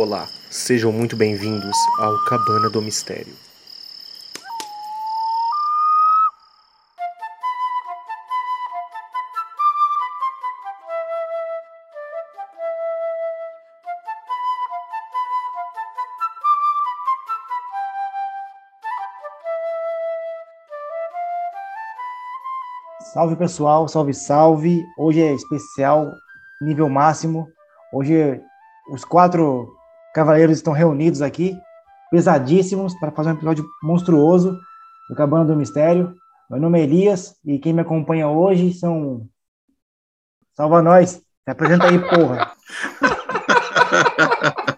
Olá, sejam muito bem-vindos ao Cabana do Mistério. Salve pessoal, salve, salve. Hoje é especial, nível máximo. Hoje os quatro cavaleiros estão reunidos aqui, pesadíssimos, para fazer um episódio monstruoso do Cabana do Mistério. Meu nome é Elias e quem me acompanha hoje são. Salva nós! Se apresenta aí, porra!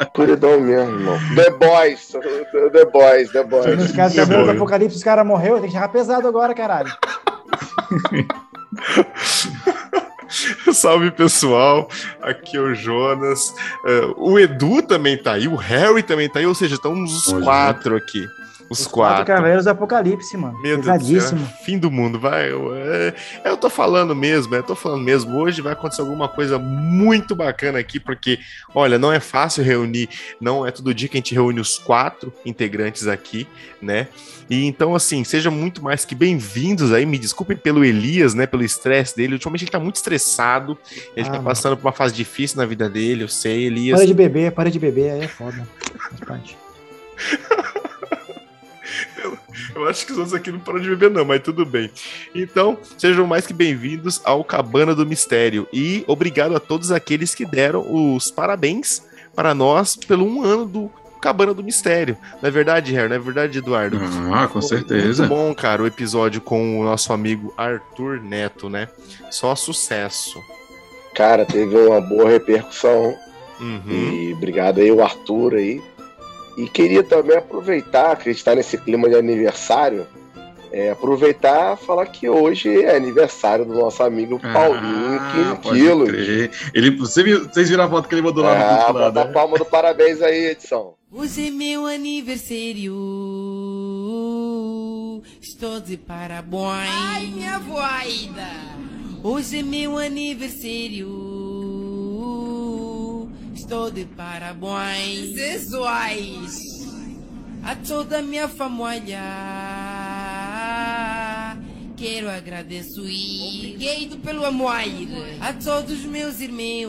Escuridão mesmo, irmão. The Boys, The Boys, The Boys. Os caras do Apocalipse, os caras morreu, tem que chegar pesado agora, caralho. Salve pessoal, aqui é o Jonas. Uh, o Edu também tá aí, o Harry também tá aí, ou seja, estamos os Hoje, quatro né? aqui. Os, os quatro. quatro Cavaleiros do Apocalipse, mano. Meu Pesadíssimo. Deus do céu, fim do mundo, vai. Eu, é, eu tô falando mesmo, eu tô falando mesmo. Hoje vai acontecer alguma coisa muito bacana aqui, porque, olha, não é fácil reunir, não é todo dia que a gente reúne os quatro integrantes aqui, né? E então, assim, sejam muito mais que bem-vindos aí. Me desculpem pelo Elias, né? Pelo estresse dele. Ultimamente ele tá muito estressado. Ele ah, tá passando por uma fase difícil na vida dele, eu sei, Elias. Para de beber, para de beber, aí é foda. Faz parte. Eu, eu, acho que os outros aqui não param de beber, não, mas tudo bem. Então, sejam mais que bem-vindos ao Cabana do Mistério. E obrigado a todos aqueles que deram os parabéns para nós pelo um ano do Cabana do Mistério. Não é verdade, Harry? Não é verdade, Eduardo? Ah, com certeza. Muito bom, cara, o episódio com o nosso amigo Arthur Neto, né? Só sucesso. Cara, teve uma boa repercussão. Uhum. E obrigado aí, o Arthur aí. E queria também aproveitar que a gente está nesse clima de aniversário, é, aproveitar e falar que hoje é aniversário do nosso amigo ah, Paulinho, ah, 15 quilos. Ele, você vocês viram a foto que ele mandou lá no grupo? Ah, lá, né? palma do parabéns aí, edição. Hoje é meu aniversário. Estou de parabéns. Ai, minha voida. Hoje é meu aniversário. Estou de parabéns. Sexuais. A toda minha família. Quero agradecer. Obrigado pelo amor. A todos meus irmãos.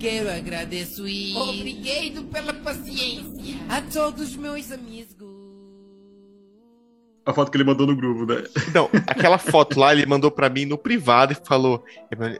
Quero agradecer. Obrigado pela paciência. A todos meus amigos a foto que ele mandou no grupo, né? Não, aquela foto lá ele mandou para mim no privado e falou: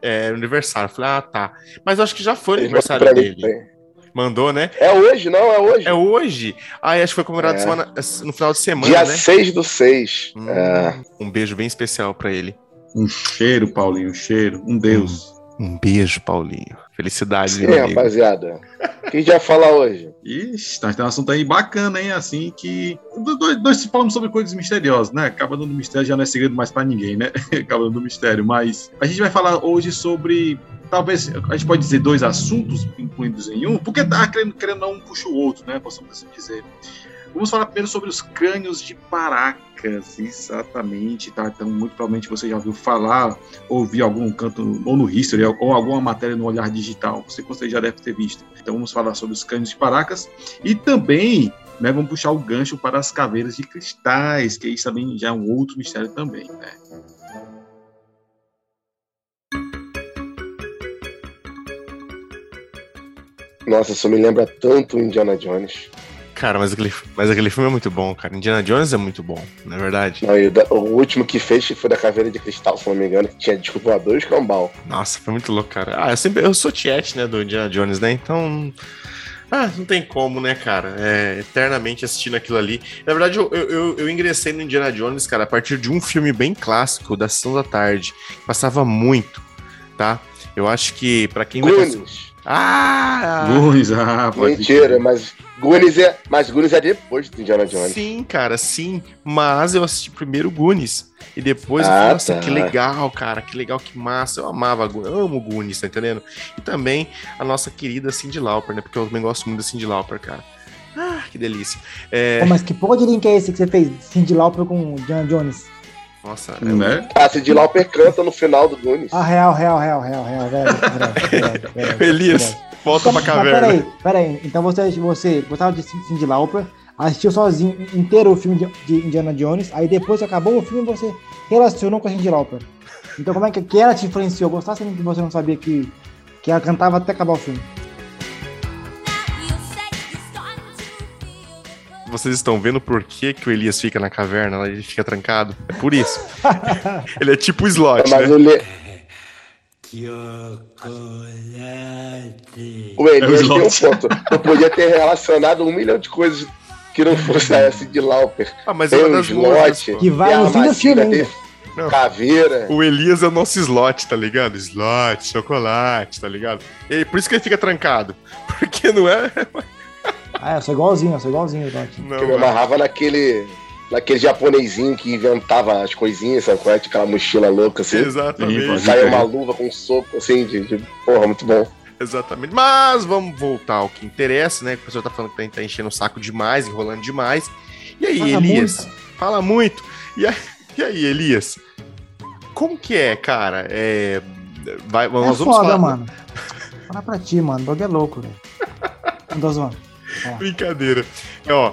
é, é aniversário. Eu falei, ah, tá. Mas eu acho que já foi o aniversário dele. Mim, Mandou, né? É hoje, não? É hoje. É hoje. Ah, acho que foi comemorado é. semana, no final de semana. Dia né? 6 do 6. Hum, é. Um beijo bem especial para ele. Um cheiro, Paulinho, um cheiro. Um Deus. Hum, um beijo, Paulinho. Felicidade, Sim, rapaziada. O que a gente vai falar hoje? Ixi, tá, tem um assunto aí bacana, hein? Assim, que. Dois, dois falamos sobre coisas misteriosas, né? Acaba dando mistério já não é segredo mais pra ninguém, né? Acaba dando mistério. Mas a gente vai falar hoje sobre. Talvez a gente pode dizer dois assuntos incluídos em um, porque tá querendo, querendo um puxa o outro, né? Possamos assim dizer. Vamos falar primeiro sobre os crânios de Paracas, exatamente, tá? Então, muito provavelmente você já ouviu falar, ou viu algum canto, ou no History, ou alguma matéria no Olhar Digital, você, você já deve ter visto. Então, vamos falar sobre os crânios de Paracas e também né, vamos puxar o gancho para as caveiras de cristais, que isso também já é um outro mistério também, né? Nossa, isso me lembra tanto Indiana Jones. Cara, mas aquele, mas aquele filme é muito bom, cara. Indiana Jones é muito bom, não é verdade? Não, o, o, último que fez foi da Caveira de Cristal, se não me engano, que tinha disco voador e escambau. Nossa, foi muito louco, cara. Ah, eu sempre eu sou tiete, né, do Indiana Jones, né? Então. Ah, não tem como, né, cara? É, eternamente assistindo aquilo ali. Na verdade, eu, eu, eu, ingressei no Indiana Jones, cara, a partir de um filme bem clássico, da Sessão da Tarde. Passava muito, tá? Eu acho que, para quem Goonies. Ah! Goonies, ah, pode Mentira, mas Goonies é, mas Goonies é depois do Indiana Jones. Sim, cara, sim. Mas eu assisti primeiro Goonies. E depois ah, eu falei, nossa, tá. que legal, cara, que legal, que massa. Eu amava, eu amo Goonies, tá entendendo? E também a nossa querida Cindy Lauper, né? Porque eu também gosto muito da Cindy Lauper, cara. Ah, que delícia. É... mas que porra de link é esse que você fez? Cindy Lauper com Indiana Jones? Nossa, é Né? Ah, Cindy Lauper canta no final do Goonies. Ah, real, real, real, real, real, verdade, Elias. Volta pra Então, caverna. Mas peraí, peraí. Então você, você gostava de Cindy Lauper, assistiu sozinho inteiro o filme de, de Indiana Jones, aí depois que acabou o filme você relacionou com a Cindy Lauper. Então como é que, que ela te influenciou? Gostasse que você não sabia que, que ela cantava até acabar o filme? Vocês estão vendo por que, que o Elias fica na caverna, ele fica trancado? É por isso. ele é tipo o slot, Mas né? o, Le... o Elias tem um ponto. Eu podia ter relacionado um milhão de coisas que não fosse a Cindy Lauper. Ah, mas é Tem músicas. slot, pô. Que vai no fim do filme Não. caveira. O Elias é o nosso slot, tá ligado? Slot, chocolate, tá ligado? E por isso que ele fica trancado. Porque não é. Ah, eu sou igualzinho, eu sou igualzinho, Dante. Não, Que me é. amarrava naquele. Naquele japonesinho que inventava as coisinhas, sabe? qual é? Tinha Aquela mochila louca assim. Exatamente. Crer. uma luva com um soco assim, de, de- Porra, muito bom. Exatamente. Mas vamos voltar ao que interessa, né? Que o pessoal tá falando que tá, tá enchendo o saco demais, enrolando demais. E aí, Fala Elias? Fala muito. E aí, e aí, Elias? Como que é, cara? É. Vai, É nós vamos foda, falar. mano. Fala pra ti, mano. O dog é louco, velho. Não tô zoando. Brincadeira. Ó,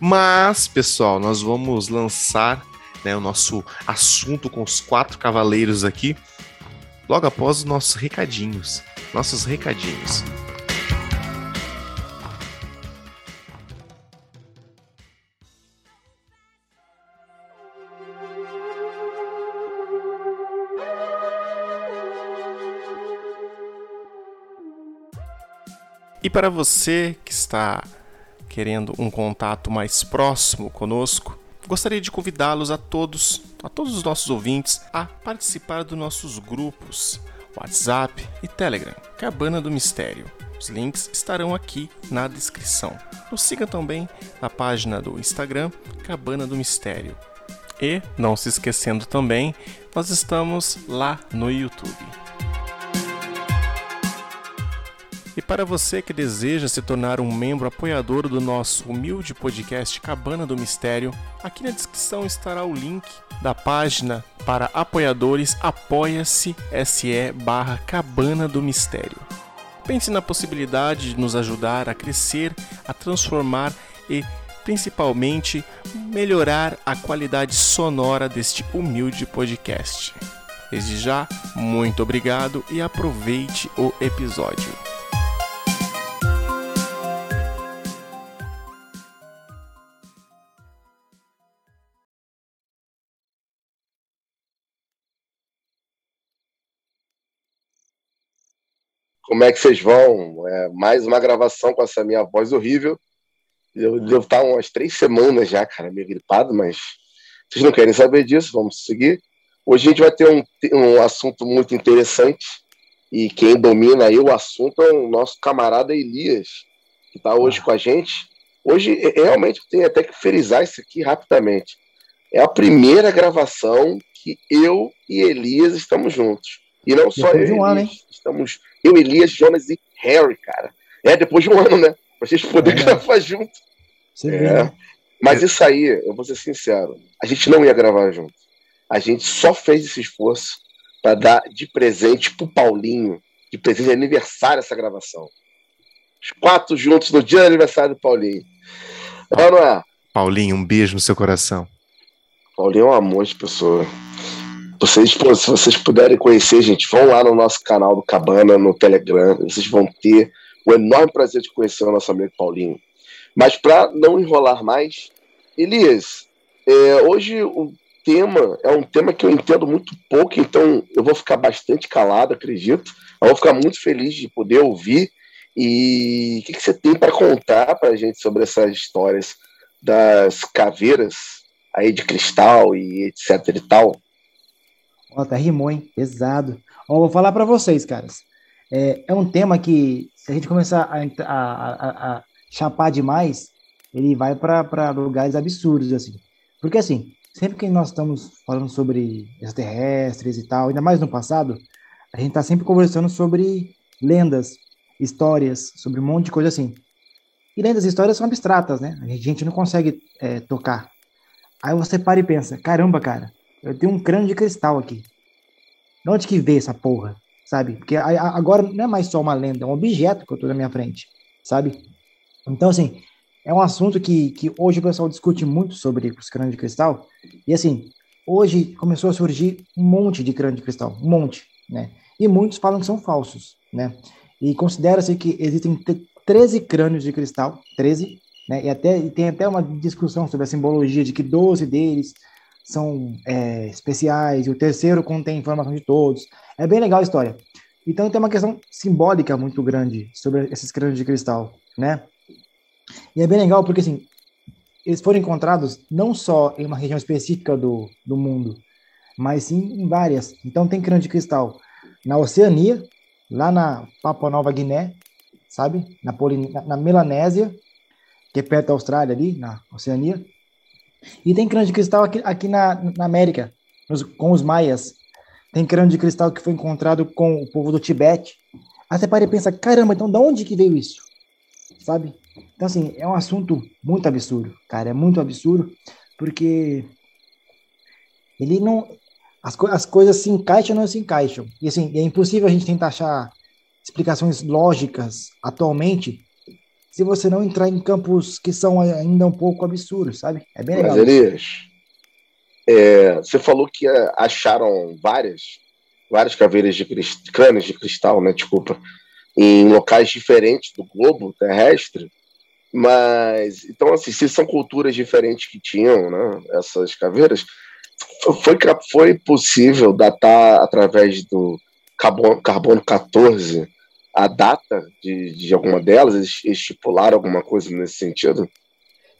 mas, pessoal, nós vamos lançar né, o nosso assunto com os quatro cavaleiros aqui, logo após os nossos recadinhos. Nossos recadinhos. E para você que está querendo um contato mais próximo conosco, gostaria de convidá-los a todos, a todos os nossos ouvintes, a participar dos nossos grupos WhatsApp e Telegram, Cabana do Mistério. Os links estarão aqui na descrição. Nos siga também na página do Instagram Cabana do Mistério. E, não se esquecendo também, nós estamos lá no YouTube. E para você que deseja se tornar um membro apoiador do nosso humilde podcast Cabana do Mistério, aqui na descrição estará o link da página para apoiadores apoia-se se barra Cabana do Mistério. Pense na possibilidade de nos ajudar a crescer, a transformar e principalmente melhorar a qualidade sonora deste humilde podcast. Desde já, muito obrigado e aproveite o episódio. Como é que vocês vão? É, mais uma gravação com essa minha voz horrível. Eu devo estar umas três semanas já, cara, meio gripado, mas vocês não querem saber disso, vamos seguir. Hoje a gente vai ter um, um assunto muito interessante e quem domina aí o assunto é o nosso camarada Elias, que está hoje com a gente. Hoje, é- realmente, tem até que frisar isso aqui rapidamente. É a primeira gravação que eu e Elias estamos juntos. E não só Depois eu de um ano, Elias. Estamos eu, Elias, Jonas e Harry, cara. É, depois de um ano, né? Pra gente poder É. gravar junto. Você vê, É. né? Mas isso aí, eu vou ser sincero, a gente não ia gravar junto. A gente só fez esse esforço para dar de presente pro Paulinho, de presente de aniversário essa gravação. Os quatro juntos no dia do aniversário do Paulinho. Não, não é? Paulinho, um beijo no seu coração. Paulinho é um amor de pessoa. Vocês, pô, se vocês puderem conhecer, gente, vão lá no nosso canal do Cabana, no Telegram. Vocês vão ter o enorme prazer de conhecer o nosso amigo Paulinho. Mas para não enrolar mais, Elias, é, hoje o tema é um tema que eu entendo muito pouco, então eu vou ficar bastante calado, acredito. Eu vou ficar muito feliz de poder ouvir. E o que, que você tem para contar para a gente sobre essas histórias das caveiras aí de cristal e etc e tal? Ó, até rimou, hein? Pesado. Ó, vou falar pra vocês, caras. É, é um tema que, se a gente começar a, a, a- a chapar demais, ele vai para lugares absurdos, assim. Porque, assim, sempre que nós estamos falando sobre extraterrestres e tal, ainda mais no passado, a gente tá sempre conversando sobre lendas, histórias, sobre um monte de coisa assim. E lendas e histórias são abstratas, né? A gente não consegue é, tocar. Aí você para e pensa, caramba, cara, eu tenho um crânio de cristal aqui. De onde que veio essa porra? Sabe? Porque agora não é mais só uma lenda, é um objeto que eu tô na minha frente, sabe? Então, assim, é um assunto que, que hoje o pessoal discute muito sobre os crânios de cristal. E, assim, hoje começou a surgir um monte de crânio de cristal, um monte, né? E muitos falam que são falsos, né? E considera-se que existem 13 crânios de cristal, 13, né? E, até, e tem até uma discussão sobre a simbologia de que 12 deles são é, especiais, e o terceiro contém informação de todos. É bem legal a história. Então tem uma questão simbólica muito grande sobre esses crânios de cristal, né? E é bem legal porque, assim, eles foram encontrados não só em uma região específica do, do mundo, mas sim em várias. Então tem crânio de cristal na Oceania, lá na Papua Nova Guiné, sabe? Na, Polin na, Melanésia, que é perto da Austrália ali, na Oceania. E tem crânio de cristal aqui, aqui na, na América, nos, com os maias. Tem crânio de cristal que foi encontrado com o povo do Tibete. Aí você para e pensa, caramba, então de onde que veio isso? Sabe? Então, assim, é um assunto muito absurdo, cara, é muito absurdo, porque ele não... As, co as coisas se encaixam ou não se encaixam. E, assim, é impossível a gente tentar achar explicações lógicas atualmente se você não entrar em campos que são ainda um pouco absurdos, sabe? É bem legal. Mas, Elias, é, você falou que é, acharam várias, várias caveiras de crânios de cristal, né? Desculpa, em locais diferentes do globo terrestre. Mas, então, assim, se são culturas diferentes que tinham, né? Essas caveiras, foi, foi possível datar através do carbono, carbono 14 a data de, de alguma delas? Eles estipularam alguma coisa nesse sentido?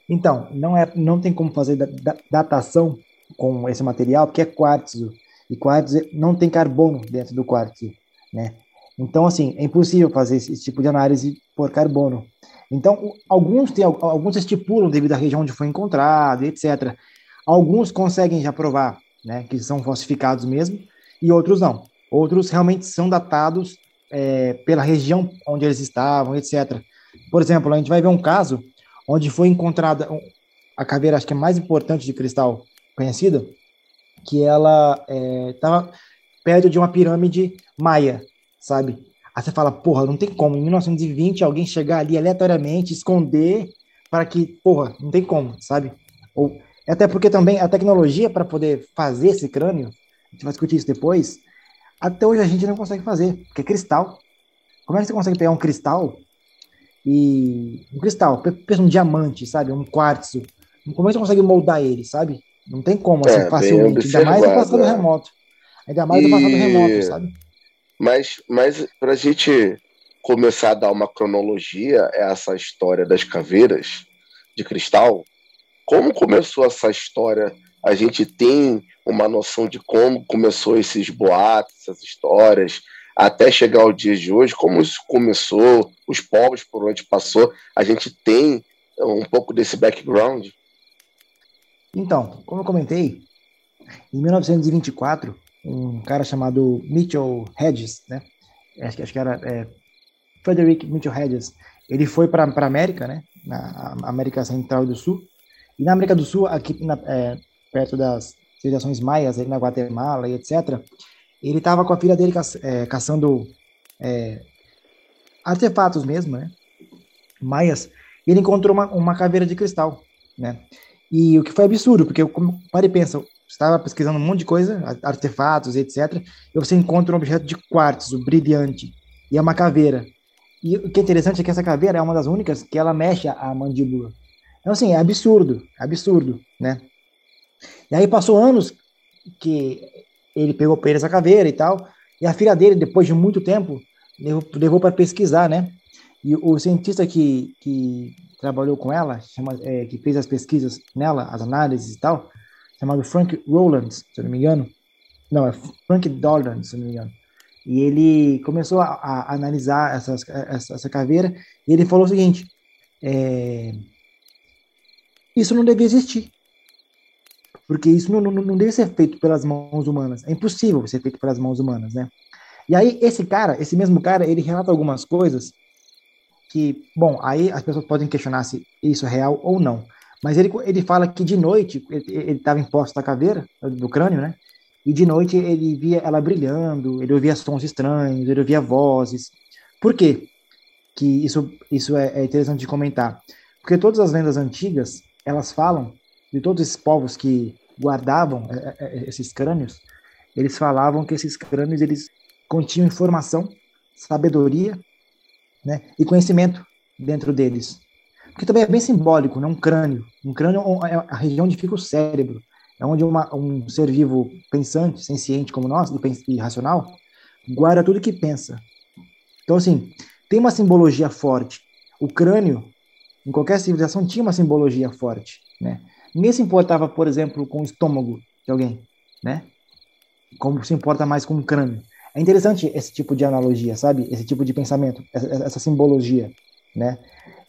Então, não, é, não tem como fazer da, da, datação com esse material, porque é quartzo. E quartzo não tem carbono dentro do quartzo, né? Então, assim, é impossível fazer esse, esse tipo de análise por carbono. Então, alguns, tem, alguns estipulam devido à região onde foi encontrado, etc. Alguns conseguem já provar né, que são falsificados mesmo, e outros não. Outros realmente são datados é, pela região onde eles estavam, etc. Por exemplo, a gente vai ver um caso onde foi encontrada a caveira, acho que é mais importante de cristal conhecida, que ela estava é, perto de uma pirâmide maia, sabe? Aí você fala, porra, não tem como, em 1920 alguém chegar ali aleatoriamente, esconder, para que, porra, não tem como, sabe? Ou, até porque também a tecnologia para poder fazer esse crânio, a gente vai discutir isso depois, até hoje a gente não consegue fazer, porque é cristal. Como é que você consegue pegar um cristal e. Um cristal, pensa um diamante, sabe? Um quartzo. Como é que você consegue moldar ele, sabe? Não tem como, assim, é, facilmente. Ainda mais no passado é. remoto. Ainda mais no passado remoto, sabe? Mas, mas para a gente começar a dar uma cronologia essa história das caveiras de cristal, como começou essa história a gente tem uma noção de como começou esses boatos, essas histórias, até chegar ao dia de hoje, como isso começou, os povos por onde passou, a gente tem um pouco desse background? Então, como eu comentei, em 1924, um cara chamado Mitchell Hedges, né? Acho, acho que era é, Frederick Mitchell Hedges, ele foi para a América, né? Na América Central e do Sul. E na América do Sul, aqui na, é, perto das civilizações maias, ali na Guatemala e etc., ele estava com a filha dele é, caçando é, artefatos mesmo, né? Maias. E ele encontrou uma, uma caveira de cristal, né? E o que foi absurdo, porque eu pare e pensa, estava pesquisando um monte de coisa, artefatos, etc. E você encontra um objeto de quartzo brilhante e é uma caveira. E o que é interessante é que essa caveira é uma das únicas que ela mexe a mandíbula. Então, assim, é absurdo, absurdo, né? E aí passou anos que ele pegou para ele essa caveira e tal, e a filha dele, depois de muito tempo, levou, levou para pesquisar, né? E o cientista que, que trabalhou com ela, chama, é, que fez as pesquisas nela, as análises e tal, chamado Frank Rowland, se eu não me engano. Não, é Frank Dolan, se eu não me engano. E ele começou a, a analisar essas, essa, essa, caveira e ele falou o seguinte: é, isso não devia existir porque isso não, não, não deve ser feito pelas mãos humanas. É impossível ser feito pelas mãos humanas, né? E aí, esse cara, esse mesmo cara, ele relata algumas coisas que, bom, aí as pessoas podem questionar se isso é real ou não. Mas ele, ele fala que de noite, ele estava em posto da caveira, do crânio, né? E de noite ele via ela brilhando, ele ouvia sons estranhos, ele ouvia vozes. Por quê? Que isso, isso é, é interessante de comentar. Porque todas as lendas antigas, elas falam de todos esses povos que guardavam é, é, esses crânios, eles falavam que esses crânios eles continham informação, sabedoria, né, e conhecimento dentro deles. Porque também é bem simbólico, né, um crânio. Um crânio é a região onde fica o cérebro, é onde uma, um ser vivo pensante, senciente como nós, e racional, guarda tudo que pensa. Então, assim, tem uma simbologia forte. O crânio, em qualquer civilização, tinha uma simbologia forte, né? Ninguém se importava, por exemplo, com o estômago de alguém, né? Como se importa mais com o crânio. É interessante esse tipo de analogia, sabe? Esse tipo de pensamento, essa, essa simbologia, né?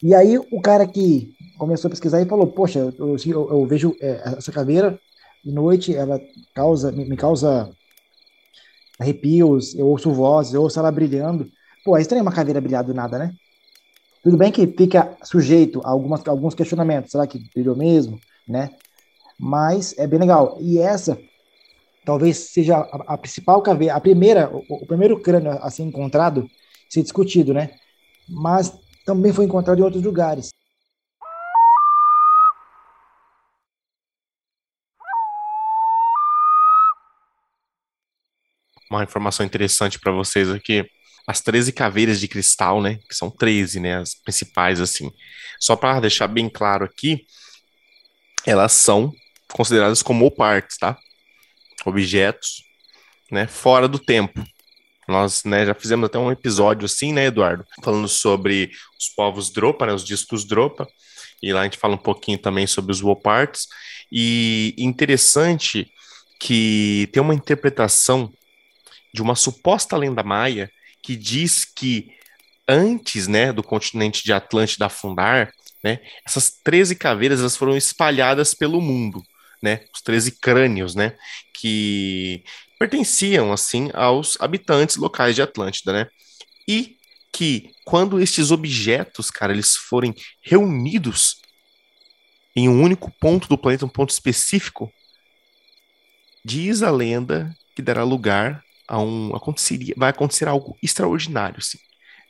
E aí o cara que começou a pesquisar e falou, poxa, eu, eu, eu vejo é, essa caveira de noite, ela causa, me, me, causa arrepios, eu ouço vozes, eu ouço ela brilhando. Pô, é estranho uma caveira brilhar do nada, né? Tudo bem que fica sujeito a algumas, alguns questionamentos, será que brilhou mesmo? Né? Mas é bem legal. E essa talvez seja a, a principal caveira, a primeira, o, o, primeiro crânio a ser encontrado, ser discutido, né? Mas também foi encontrado em outros lugares. Uma informação interessante para vocês aqui as 13 caveiras de cristal, né? Que são 13, né? As principais, assim. Só para deixar bem claro aqui, elas são consideradas como partes, tá? Objetos, né, fora do tempo. Nós né, já fizemos até um episódio assim, né, Eduardo? Falando sobre os povos Dropa, né, os discos Dropa, e lá a gente fala um pouquinho também sobre os Woparts. E interessante que tem uma interpretação de uma suposta lenda maia que diz que antes né, do continente de Atlântida afundar, né? Essas 13 caveiras elas foram espalhadas pelo mundo, né? Os 13 crânios, né? Que pertenciam assim aos habitantes locais de Atlântida, né? E que quando estes objetos, cara, eles forem reunidos em um único ponto do planeta, um ponto específico, diz a lenda que dará lugar a um aconteceria, vai acontecer algo extraordinário, sim,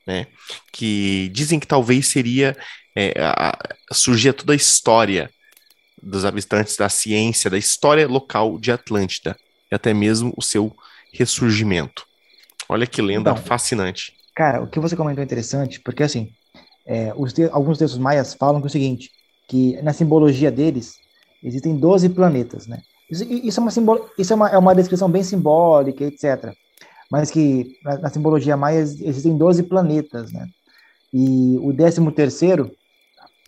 né? Que dizem que talvez seria é, a, surgia toda a história dos habitantes da ciência, da história local de Atlântida, e até mesmo o seu ressurgimento. Olha que lenda então, fascinante. Cara, o que você comentou é interessante, porque assim, é, te alguns textos maias falam que é o seguinte, que na simbologia deles existem 12 planetas, né? Isso, isso, é, uma isso é, uma, é uma descrição bem simbólica, etc. Mas que na, na simbologia maia existem 12 planetas, né? E o 13 terceiro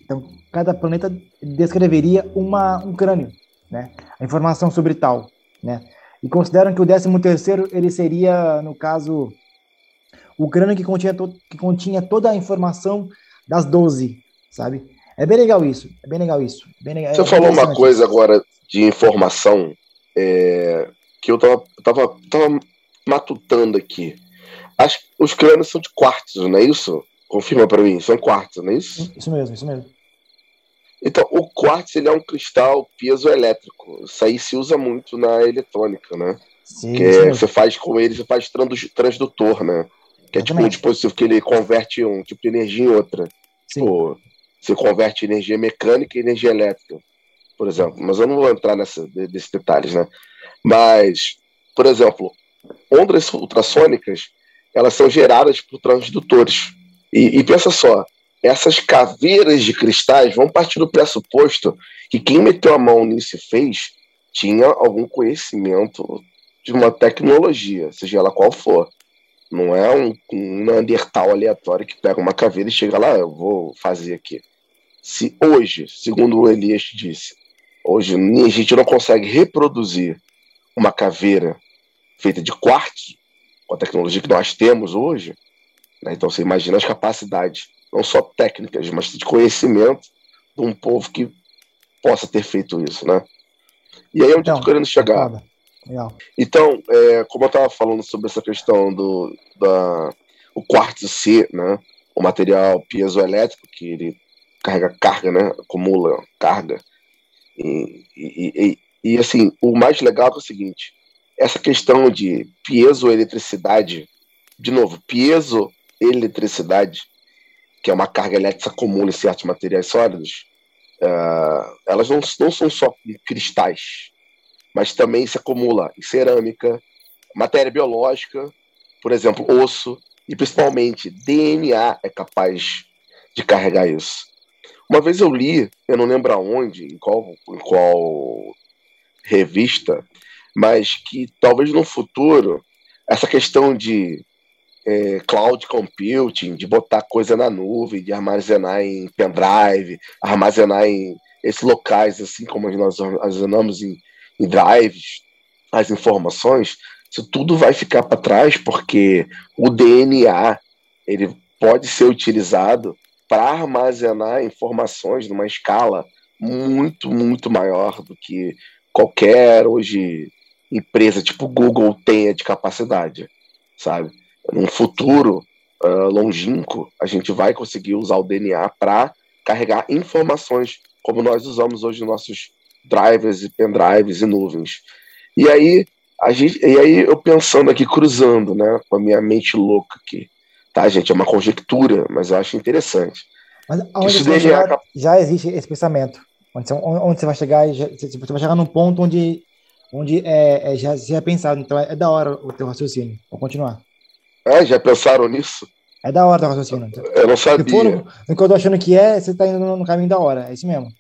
então, cada planeta descreveria uma, um crânio, né? A informação sobre tal, né? E consideram que o 13 terceiro ele seria, no caso, o crânio que continha, que continha toda a informação das 12, sabe? É bem legal isso, é bem legal isso. Bem legal, Você é falou uma coisa agora de informação é, que eu tava, tava, tava matutando aqui. As, os crânios são de quartos, não é isso? Confirma para mim, são quartos, não é isso? Isso mesmo, isso mesmo. Então, o quartzo ele é um cristal piezoelétrico. Isso aí se usa muito na eletrônica, né? Sim, que é, você faz com ele, você faz transdutor, né? Que é tipo um dispositivo que ele converte um tipo de energia em outra. Sim. Tipo, você converte energia mecânica em energia elétrica, por exemplo. Mas eu não vou entrar nessa, nesses detalhes, né? Mas, por exemplo, ondas ultrassônicas, elas são geradas por transdutores. E, e pensa só, essas caveiras de cristais vão partir do pressuposto que quem meteu a mão nisso e fez tinha algum conhecimento de uma tecnologia, seja ela qual for. Não é um, um Neandertal aleatório que pega uma caveira e chega lá, eu vou fazer aqui. Se hoje, segundo o Elias disse, hoje a gente não consegue reproduzir uma caveira feita de quartzo, com a tecnologia que nós temos hoje, né? então você imagina as capacidades não só técnicas, mas de conhecimento de um povo que possa ter feito isso, né? E aí é onde então, eu estou querendo chegar. Então, é, como eu estava falando sobre essa questão do da, o quartzo C, né? O material piezoelétrico que ele carrega carga, né? Acumula carga. E, e, e, e, assim, o mais legal é o seguinte: essa questão de piezoeletricidade, de novo, piezoeletricidade, que é uma carga elétrica comum em certos materiais sólidos, uh, elas não, não são só cristais, mas também se acumula em cerâmica, matéria biológica, por exemplo, osso, e principalmente DNA é capaz de carregar isso. Uma vez eu li, eu não lembro aonde, em qual, em qual revista, mas que talvez no futuro essa questão de é, cloud computing, de botar coisa na nuvem, de armazenar em pendrive, armazenar em esses locais, assim como nós armazenamos em, em drives, as informações, isso tudo vai ficar para trás, porque o DNA ele pode ser utilizado para armazenar informações numa escala muito, muito maior do que qualquer hoje empresa tipo Google tenha de capacidade, sabe? Num futuro uh, longínquo, a gente vai conseguir usar o DNA para carregar informações, como nós usamos hoje nossos drivers e pendrives e nuvens. E aí, a gente, e aí eu pensando aqui, cruzando, né, com a minha mente louca aqui, tá, gente? É uma conjectura, mas eu acho interessante. Mas onde você vai chegar, já existe esse pensamento. Onde você, onde você vai chegar, você vai chegar num ponto onde, onde é, é já, já é pensado. Então é, é da hora o teu raciocínio. Vou continuar. É, já pensaram nisso? É da hora o raciocínio. Eu não sabia. Se for no, no que eu tô achando que é, você tá indo no caminho da hora. É isso mesmo.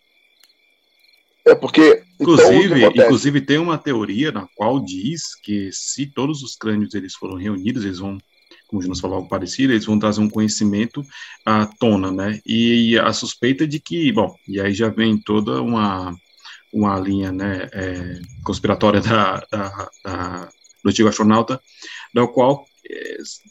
É porque. Inclusive, então, inclusive tem uma teoria na qual diz que se todos os crânios eles foram reunidos, eles vão, como já nos falou algo parecido, eles vão trazer um conhecimento à tona, né? E a suspeita de que, bom, e aí já vem toda uma, uma linha né, é, conspiratória da, da, da, do antigo astronauta, da qual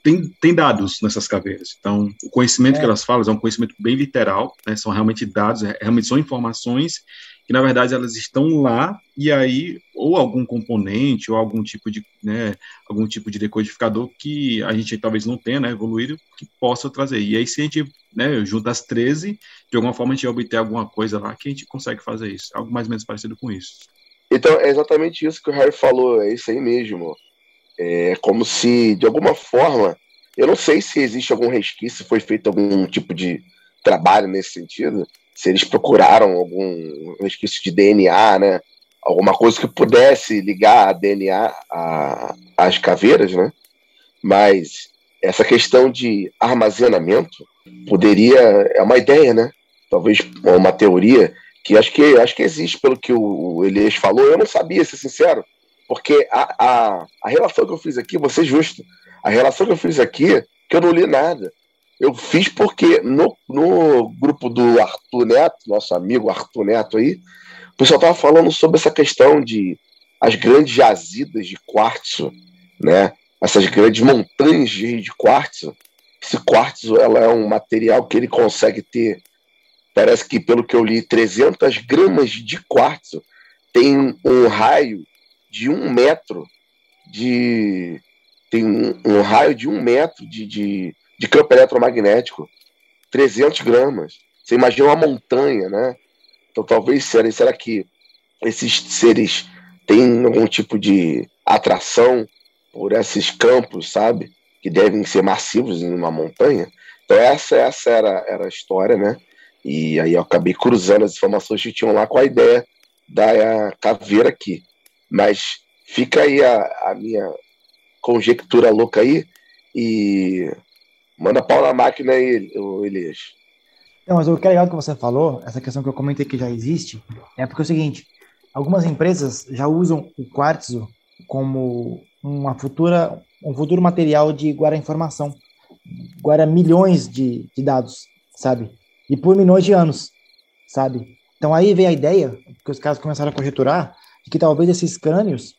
tem, tem dados nessas caveiras. Então, o conhecimento é. que elas falam é um conhecimento bem literal, né? são realmente dados, é, realmente são informações que, na verdade, elas estão lá e aí, ou algum componente, ou algum tipo de, né, algum tipo de decodificador que a gente talvez não tenha, né, evoluído, que possa trazer. E aí, se a gente né, junta as 13, de alguma forma a gente vai obter alguma coisa lá que a gente consegue fazer isso. Algo mais ou menos parecido com isso. Então, é exatamente isso que o Harry falou, é isso aí mesmo. É como se, de alguma forma, eu não sei se existe algum resquício, se foi feito algum tipo de trabalho nesse sentido, se eles procuraram algum resquício de DNA, né? Alguma coisa que pudesse ligar a DNA às caveiras, né? Mas essa questão de armazenamento poderia é uma ideia, né? Talvez uma teoria que acho que acho que existe pelo que o Elias falou. Eu não sabia, ser sincero. Porque a, a, a relação que eu fiz aqui, vou ser justo, a relação que eu fiz aqui, que eu não li nada. Eu fiz porque no, no grupo do Arthur Neto, nosso amigo Arthur Neto aí, o pessoal estava falando sobre essa questão de as grandes jazidas de quartzo, né? Essas grandes montanhas de quartzo. Esse quartzo ela é um material que ele consegue ter, parece que pelo que eu li, 300 gramas de quartzo tem um raio de um metro de. tem um, um raio de um metro de, de, de campo eletromagnético, 300 gramas. Você imagina uma montanha, né? Então talvez será, será que esses seres têm algum tipo de atração por esses campos, sabe? Que devem ser massivos em uma montanha. Então essa, essa era, era a história, né? E aí eu acabei cruzando as informações que tinham lá com a ideia da caveira aqui. Mas fica aí a, a minha conjectura louca aí e manda pau na máquina aí, Elias. Não, mas o que é legal que você falou, essa questão que eu comentei que já existe, é porque é o seguinte, algumas empresas já usam o quartzo como uma futura, um futuro material de guardar informação, guarda milhões de, de dados, sabe? E por milhões de anos, sabe? Então aí vem a ideia, que os caras começaram a conjecturar, de que talvez esses crânios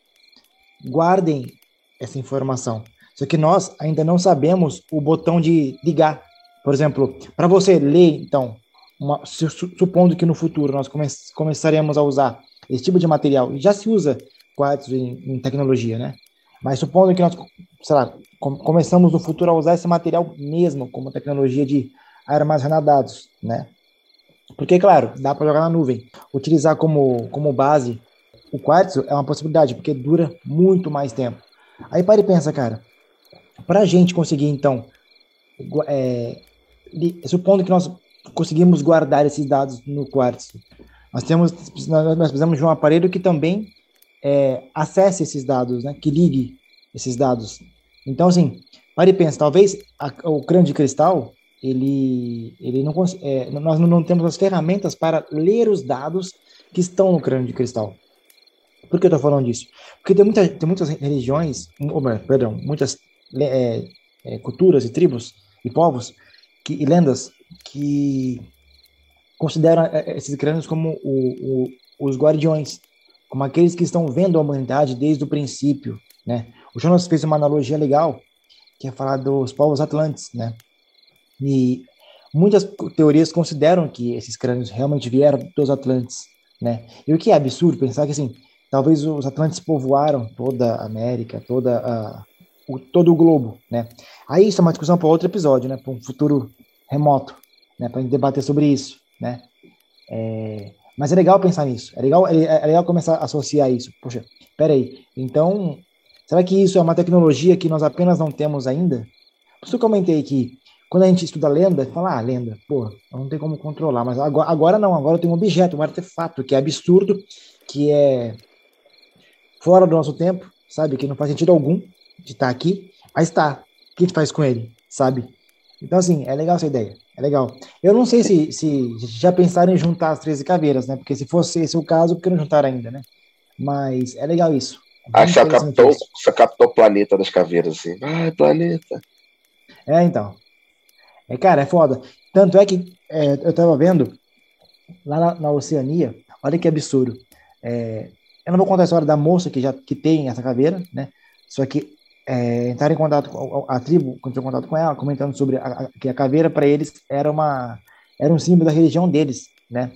guardem essa informação. Só que nós ainda não sabemos o botão de ligar. Por exemplo, para você ler, então, uma, supondo que no futuro nós come, começaremos a usar esse tipo de material, e já se usa quartzo em, em, tecnologia, né? Mas supondo que nós, sei lá, com, começamos no futuro a usar esse material mesmo como tecnologia de armazenar dados, né? Porque, claro, dá para jogar na nuvem. Utilizar como, como base o quartzo é uma possibilidade, porque dura muito mais tempo. Aí para e pensa, cara, para a gente conseguir, então, é, supondo que nós conseguimos guardar esses dados no quartzo, nós temos, nós precisamos de um aparelho que também é, acesse esses dados, né, que ligue esses dados. Então, assim, para e pensa, talvez a, o crânio de cristal, ele, ele não, é, nós não temos as ferramentas para ler os dados que estão no crânio de cristal. Por que eu estou falando disso? Porque tem, muita, tem muitas religiões, ou, perdão, muitas é, é, culturas e tribos e povos que, e lendas que consideram é, é, esses crânios como o, o, os guardiões, como aqueles que estão vendo a humanidade desde o princípio, né? O Jonas fez uma analogia legal, que é falar dos povos atlantes, né? E muitas teorias consideram que esses crânios realmente vieram dos atlantes, né? E o que é absurdo pensar que assim, talvez os atlantes povoaram toda a América, toda a, o, todo o globo, né? Aí isso é uma discussão para outro episódio, né? Para um futuro remoto, né? Para gente debater sobre isso, né? É, mas é legal pensar nisso, é legal, é, é legal começar a associar isso. Poxa, peraí, então, será que isso é uma tecnologia que nós apenas não temos ainda? Por isso eu comentei que quando a gente estuda lenda, fala, ah, lenda, pô, não tem como controlar, mas agora, agora não, agora tem um objeto, um artefato que é absurdo, que é fora do nosso tempo, sabe? Que não faz sentido algum de estar tá aqui, mas está. O que a gente faz com ele, sabe? Então, assim, é legal essa ideia. É legal. Eu não sei se, se já pensaram em juntar as 13 caveiras, né? Porque se fosse esse o caso, por que não juntaram ainda, né? Mas é legal isso. É ah, só captou, só captou o planeta das caveiras, assim. Ah, planeta. É, então. É, cara, é foda. Tanto é que é, eu tava vendo lá na, na Oceania, olha que absurdo. É, eu não vou contar a história da moça que já que tem essa caveira, né? Só que é, entraram em contato com a, a tribo, entrou em contato com ela, comentando sobre a, que a caveira para eles era uma era um símbolo da religião deles, né?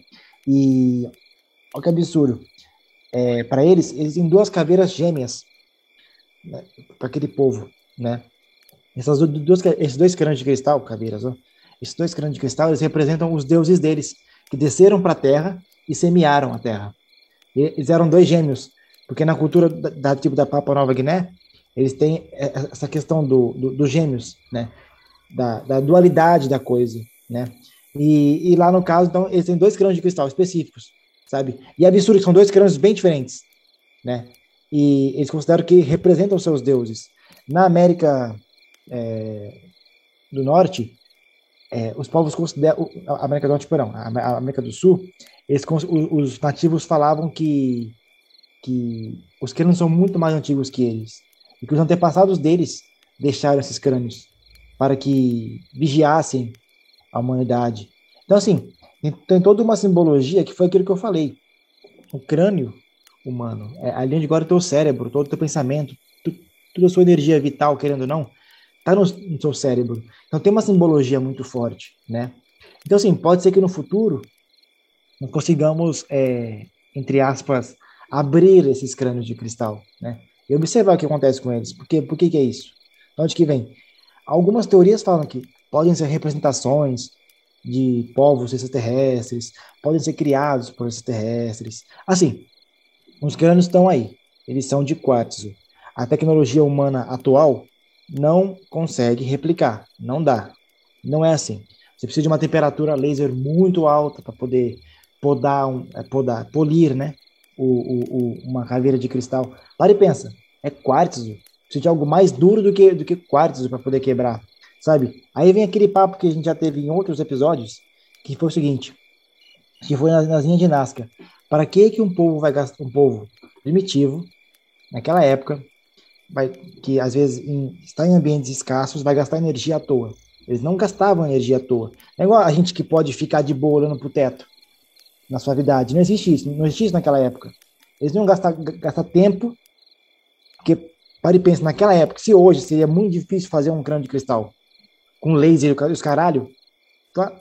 E olha que absurdo. É, para eles, eles têm duas caveiras gêmeas né, para aquele povo, né? Essas duas, esses dois crânios de cristal, caveiras, ó, esses dois crânios de cristal, eles representam os deuses deles, que desceram para a terra e semearam a terra. Eles eram dois gêmeos, porque na cultura da, da tipo da Papua Nova Guiné, eles têm essa questão do, do, dos gêmeos, né? Da, da, dualidade da coisa, né? E, e, lá no caso, então, eles têm dois crânios de cristal específicos, sabe? E é absurdo, são dois crânios bem diferentes, né? E eles consideram que representam seus deuses. Na América é, do Norte, é, os povos consideram a América do Norte, perdão, a América do Sul, eles, os nativos falavam que, que os crânios são muito mais antigos que eles e que os antepassados deles deixaram esses crânios para que vigiassem a humanidade. Então, assim, tem toda uma simbologia que foi aquilo que eu falei. O crânio humano, é ali onde agora o teu cérebro, todo o teu pensamento, tu, toda a sua energia vital, querendo ou não, está no, no seu cérebro. Então tem uma simbologia muito forte, né? Então, assim, pode ser que no futuro nós consigamos, é, entre aspas, abrir esses crânios de cristal, né? E observar o que acontece com eles. Por, quê? Por que, que é isso? De onde que vem? Algumas teorias falam que podem ser representações de povos extraterrestres, podem ser criados por extraterrestres. Assim, os crânios estão aí. Eles são de quartzo. A tecnologia humana atual não consegue replicar. Não dá. Não é assim. Você precisa de uma temperatura laser muito alta para poder podar, um, é, podar, polir, né? O, o, o, uma caveira de cristal. Para e pensa, é quartzo. Precisa de algo mais duro do que, do que quartzo para poder quebrar, sabe? Aí vem aquele papo que a gente já teve em outros episódios, que foi o seguinte, que foi nas, nas de Nazca. Para que que um povo vai gastar, um povo primitivo, naquela época, vai, que às vezes em, está em ambientes escassos, vai gastar energia à toa. Eles não gastavam energia à toa. É igual a gente que pode ficar de boa olhando pro teto na suavidade. Não existe isso, não existe isso naquela época. Eles não gastar, gastar tempo, porque, para e naquela época, se hoje seria muito difícil fazer um crânio de cristal com laser e os caralho,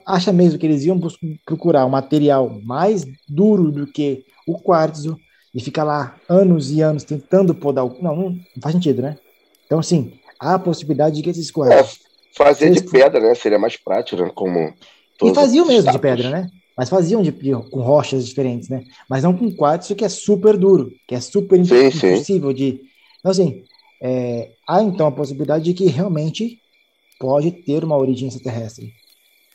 acha mesmo que eles iam procurar um material mais duro do que o quartzo e ficar lá anos e anos tentando podar o. Não, não faz sentido, né? Então, assim, há a possibilidade de que esses quartzos. É, fazer de pedra, né? Seria mais prático, né? Como. E faziam mesmo de pedra, né? mas faziam de, de, com rochas diferentes, né? Mas não com quartzo que é super duro, que é super sim, impossível sim. de. Então, assim, é, há então a possibilidade de que realmente pode ter uma origem extraterrestre.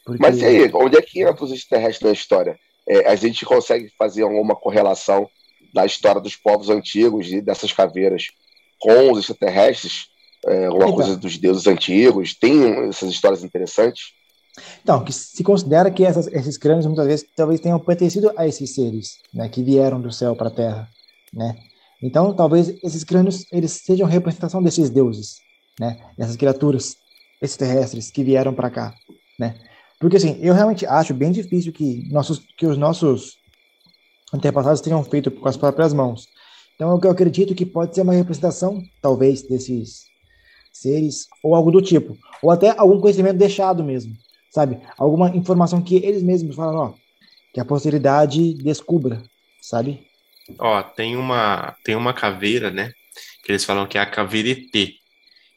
Porque... Mas e aí, onde é que entra os extraterrestres na história? É, a gente consegue fazer alguma correlação da história dos povos antigos e dessas caveiras com os extraterrestres? É, alguma então, coisa dos deuses antigos? Tem essas histórias interessantes? Então, que se considera que essas, esses crânios muitas vezes talvez tenham pertencido a esses seres, né, que vieram do céu para a Terra, né? Então, talvez esses crânios eles sejam representação desses deuses, né? Dessas criaturas extraterrestres que vieram para cá, né? Porque assim, eu realmente acho bem difícil que nossos que os nossos antepassados tenham feito com as próprias mãos. Então, eu acredito que pode ser uma representação, talvez, desses seres ou algo do tipo, ou até algum conhecimento deixado mesmo, sabe? Alguma informação que eles mesmos falam, ó, que a posteridade descubra, sabe? Ó, tem uma tem uma caveira, né? Que eles falam que é a caveira ET.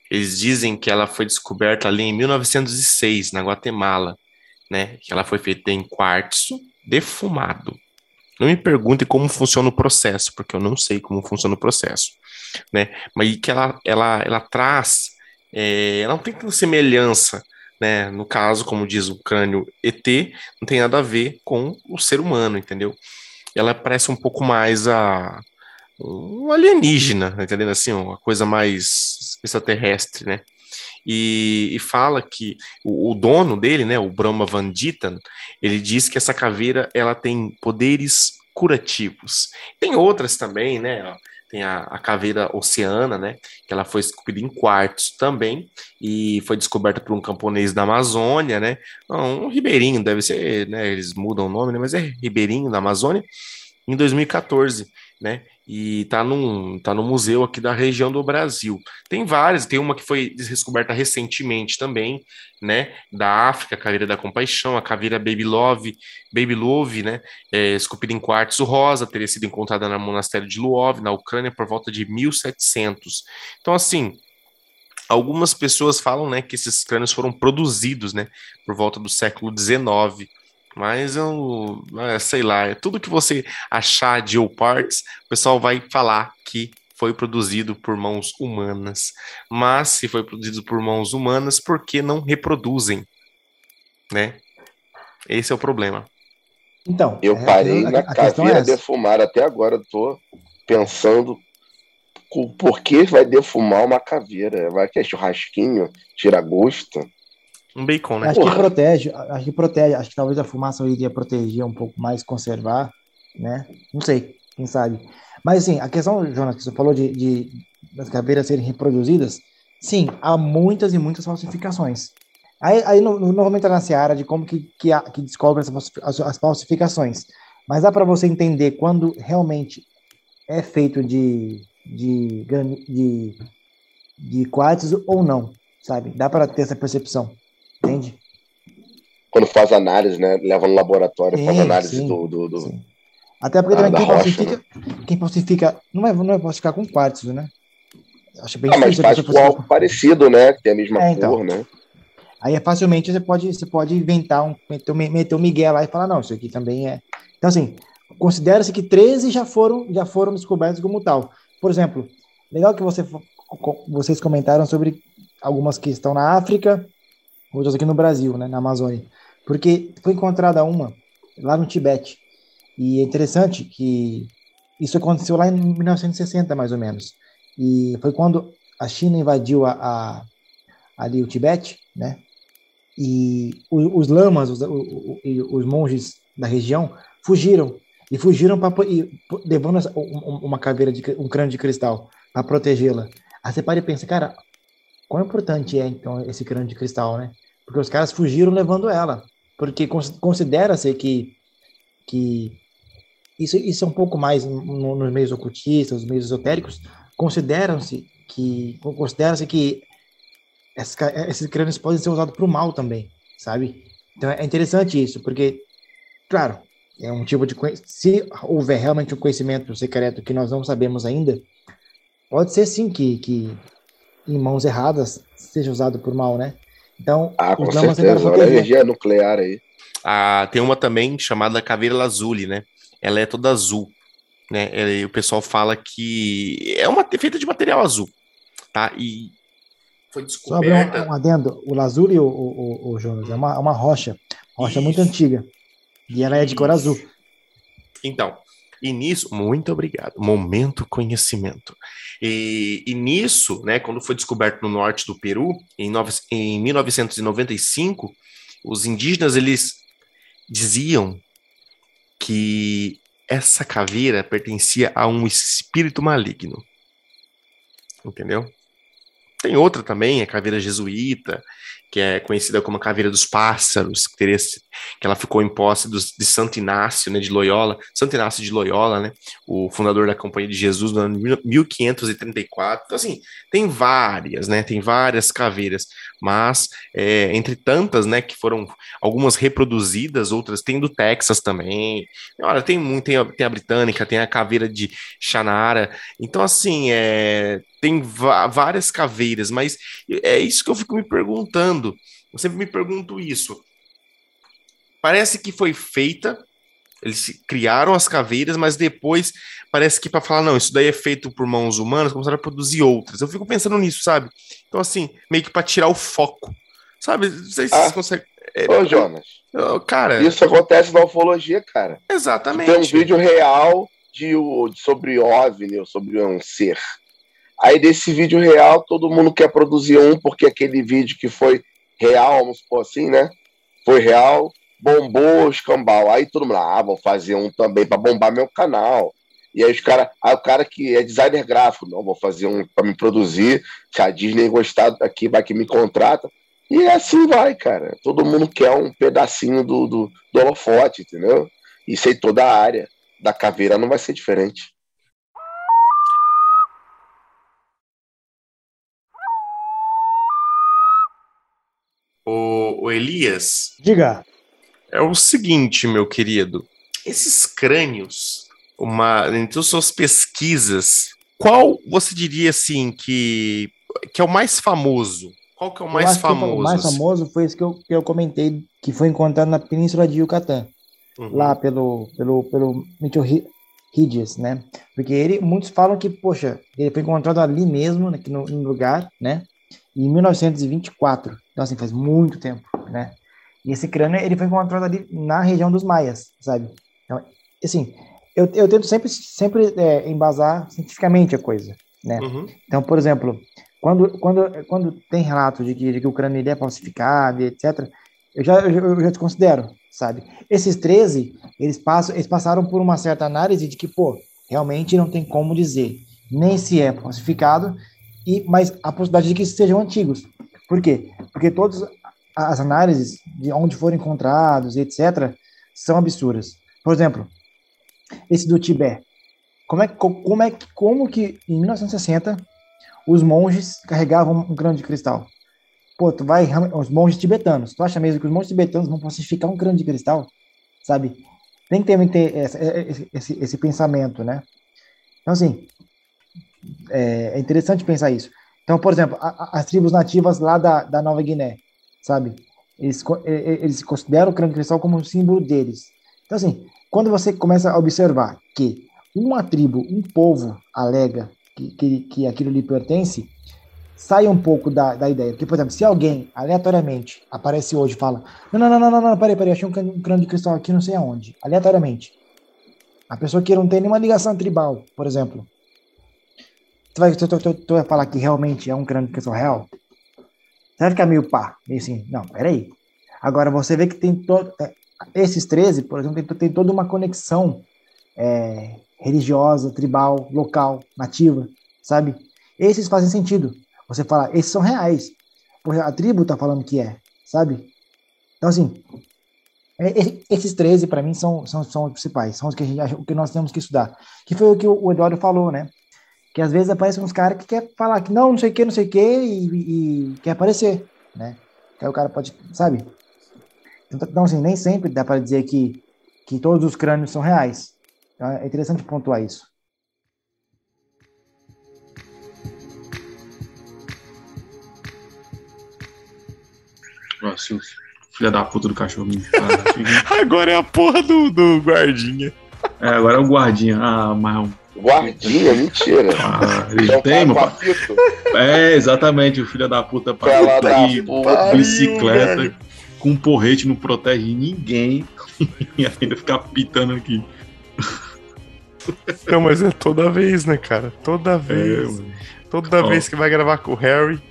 Eles dizem que ela foi descoberta ali em 1906 na Guatemala, né? Que ela foi feita em quartzo defumado. Não me pergunte como funciona o processo, porque eu não sei como funciona o processo, né? Mas que ela ela ela traz, é, ela não tem tanta semelhança né? No caso, como diz o crânio ET, não tem nada a ver com o ser humano, entendeu? Ela parece um pouco mais a um alienígena, entendendo assim, uma coisa mais extraterrestre, né? E, e fala que o, o, dono dele, né, o Brahma Vandita, ele diz que essa caveira ela tem poderes curativos. Tem outras também, né? tem a, a, caveira oceana, né? Que ela foi esculpida em quartzo também e foi descoberta por um camponês da Amazônia, né? um ribeirinho, deve ser, né? Eles mudam o nome, né? Mas é ribeirinho da Amazônia. Em 2014, né? E tá num, tá no museu aqui da região do Brasil. Tem várias, tem uma que foi descoberta recentemente também, né? Da África, a caveira da compaixão, a caveira Baby Love, Baby Love, né? É, esculpida em quartzo rosa, teria sido encontrada no monastério de Luov, na Ucrânia, por volta de 1700. Então, assim, algumas pessoas falam, né, que esses crânios foram produzidos, né, por volta do século XIX. Mas eu, é, sei lá, é tudo que você achar de ou parts, o pessoal vai falar que foi produzido por mãos humanas. Mas se foi produzido por mãos humanas, por que não reproduzem? Né? Esse é o problema. Então, eu é, parei na a caveira é defumar até agora, estou pensando por que vai defumar uma caveira? Vai que é churrasquinho, tira gosto. Um bacon, né? Acho Porra. que protege, acho que protege, acho que talvez a fumaça iria proteger um pouco mais, conservar, né? Não sei, quem sabe. Mas assim, a questão, Jonas, que você falou de, de das caveiras serem reproduzidas, sim, há muitas e muitas falsificações. Aí, aí não, não vamos entrar na seara de como que, que, que descobre as, as falsificações, mas dá para você entender quando realmente é feito de, de, de, de quartzo ou não, sabe? Dá para ter essa percepção. Entende? Quando faz análise, né? Leva no laboratório, sim, faz análise sim, do, do, do... Até porque ah, também quem falsifica, né? quem falsifica, não vai, não vai falsificar com quartzo, né? Acho bem ah, mas faz com algo parecido, né? Tem a mesma é, então. cor, né? Aí é facilmente você pode, você pode inventar um, meter, meter um Miguel lá e falar, não, isso aqui também é. Então, assim, considera-se que 13 já foram, já foram descobertos como tal. Por exemplo, legal que você, vocês comentaram sobre algumas que estão na África, outras aqui no Brasil, né, na Amazônia, porque foi encontrada uma lá no Tibete. E é interessante que isso aconteceu lá em 1960, mais ou menos. E foi quando a China invadiu a, a ali o Tibete, né? E os, os lamas, os, os, monges da região fugiram e fugiram para levando uma caveira de um crânio de cristal para protegê-la. Aí você para e pensa, cara, quão importante é então esse crânio de cristal, né? Porque os caras fugiram levando ela. Porque considera-se que, que isso, isso é um pouco mais no, nos meios ocultistas, nos meios esotéricos, consideram-se que considera-se que esses, esses crânios podem ser usados para o mal também, sabe? Então é interessante isso, porque, claro, é um tipo de se houver realmente um conhecimento secreto que nós não sabemos ainda, pode ser sim que, que em mãos erradas seja usado por mal, né? Então, ah, com certeza. Olha a energia nuclear aí. Ah, tem uma também chamada caveira lazuli, né? Ela é toda azul, né? E o pessoal fala que é uma feita de material azul, tá? E foi descoberta. Só um, um adendo, o lazuli, o, o, o, Jonas, é uma, uma rocha, rocha Isso. muito antiga. E ela é de cor azul. Então, e nisso, muito obrigado. Momento conhecimento. E, e, nisso, né, quando foi descoberto no norte do Peru, em, nove, em 1995, os indígenas eles diziam que essa caveira pertencia a um espírito maligno. Entendeu? Tem outra também, a caveira jesuíta, que é conhecida como a Caveira dos Pássaros, que, teria, que ela ficou em posse dos, de Santo Inácio, né, de Loyola, Santo Inácio de Loyola, né, o fundador da Companhia de Jesus no ano 1534. Então, assim, tem várias, né, tem várias caveiras, mas é, entre tantas, né, que foram algumas reproduzidas, outras tem do Texas também. Olha, tem tem a, tem a britânica, tem a caveira de Chanara. Então, assim, é, tem várias caveiras, mas é isso que eu fico me perguntando. Eu sempre me pergunto isso. Parece que foi feita, eles criaram as caveiras, mas depois parece que para falar, não, isso daí é feito por mãos humanas, começaram a produzir outras. Eu fico pensando nisso, sabe? Então, assim, meio que para tirar o foco. Sabe? Não sei se ah. vocês conseguem. É, Ô, Jonas. Cara. Isso acontece na ufologia, cara. Exatamente. Tem um vídeo real de, sobre OVNI, sobre um ser. Aí desse vídeo real, todo mundo quer produzir um, porque aquele vídeo que foi real, vamos supor assim, né? Foi real, bombou o escambau. Aí todo mundo, ah, vou fazer um também para bombar meu canal. E aí os cara, aí o cara que é designer gráfico, não, vou fazer um para me produzir, se a Disney gostar daqui, vai que me contrata. E assim vai, cara. Todo mundo quer um pedacinho do, do, do holofote, entendeu? Isso aí toda a área da caveira não vai ser diferente. O, o Elias. Diga. É o seguinte, meu querido. Esses crânios, uma, entre as suas pesquisas, qual você diria assim que, que é o mais famoso? Qual que é o mais famoso? o mais assim? famoso foi esse que eu, que eu comentei, que foi encontrado na Península de Yucatán, uhum. lá pelo, pelo, pelo Mitchell Hidges, né? Porque ele, muitos falam que, poxa, ele foi encontrado ali mesmo, aqui no, no lugar, né? Em 1924. Então, assim, faz muito tempo, né? E esse crânio, ele foi encontrado ali na região dos Maias, sabe? Então, assim, eu, eu tento sempre, sempre é, embasar cientificamente a coisa, né? Uhum. Então, por exemplo, quando, quando, quando tem relato de que, de que o crânio ele é falsificado, etc., eu já, eu, eu já desconsidero, sabe? Esses 13, eles, passam, eles passaram por uma certa análise de que, pô, realmente não tem como dizer nem se é falsificado, e, mas a possibilidade de que sejam antigos. Por quê? Porque todas as análises de onde foram encontrados, etc., são absurdas. Por exemplo, esse do Tibete. Como é, como é como que em 1960 os monges carregavam um crânio de cristal? Pô, tu vai, os monges tibetanos, tu acha mesmo que os monges tibetanos vão falsificar um crânio de cristal? Sabe? Tem que ter, ter esse, esse, esse, pensamento, né? Então, assim, é, é interessante pensar isso. Então, por exemplo, a, as tribos nativas lá da, da Nova Guiné, sabe? Eles, eles consideram o crânio cristal como um símbolo deles. Então, assim, quando você começa a observar que uma tribo, um povo alega que, que, que aquilo lhe pertence, sai um pouco da, da ideia. Porque, por exemplo, se alguém aleatoriamente aparece hoje e fala: Não, não, não, não, não, não peraí, peraí, achei um crânio de cristal aqui, não sei aonde. Aleatoriamente. A pessoa que não tem nenhuma ligação tribal, por exemplo, Tu vai, tu, tu, tu vai falar que realmente é um crânio de cristal real? Você vai ficar meio pá, meio assim, não, peraí. Agora você vê que tem todo. É, esses 13, por exemplo, tem, tem toda uma conexão é, religiosa, tribal, local, nativa, sabe? Esses fazem sentido. Você fala, esses são reais. Porque a tribo tá falando que é, sabe? Então, assim, é, esses 13, para mim, são, são, são os principais, são os que, gente, o que nós temos que estudar. Que foi o que o Eduardo falou, né? Que às vezes aparecem uns caras que quer falar que não, não sei o que, não sei o que, e, e, quer aparecer, né? Que aí o cara pode, sabe? Então, assim, nem sempre dá para dizer que, que todos os crânios são reais. Então, é interessante pontuar isso. Se, Filha da puta do cachorro. agora é a porra do, do guardinha. É, agora é o guardinha. Ah, mas. Guardinha, mentira. Ah, ele é tem, mano. É, exatamente, o filho da puta para tá bicicleta com um porrete não protege ninguém e ainda ficar pitando aqui. Não, mas é toda vez, né, cara? Toda é, vez. É, toda vez que vai gravar com o Harry,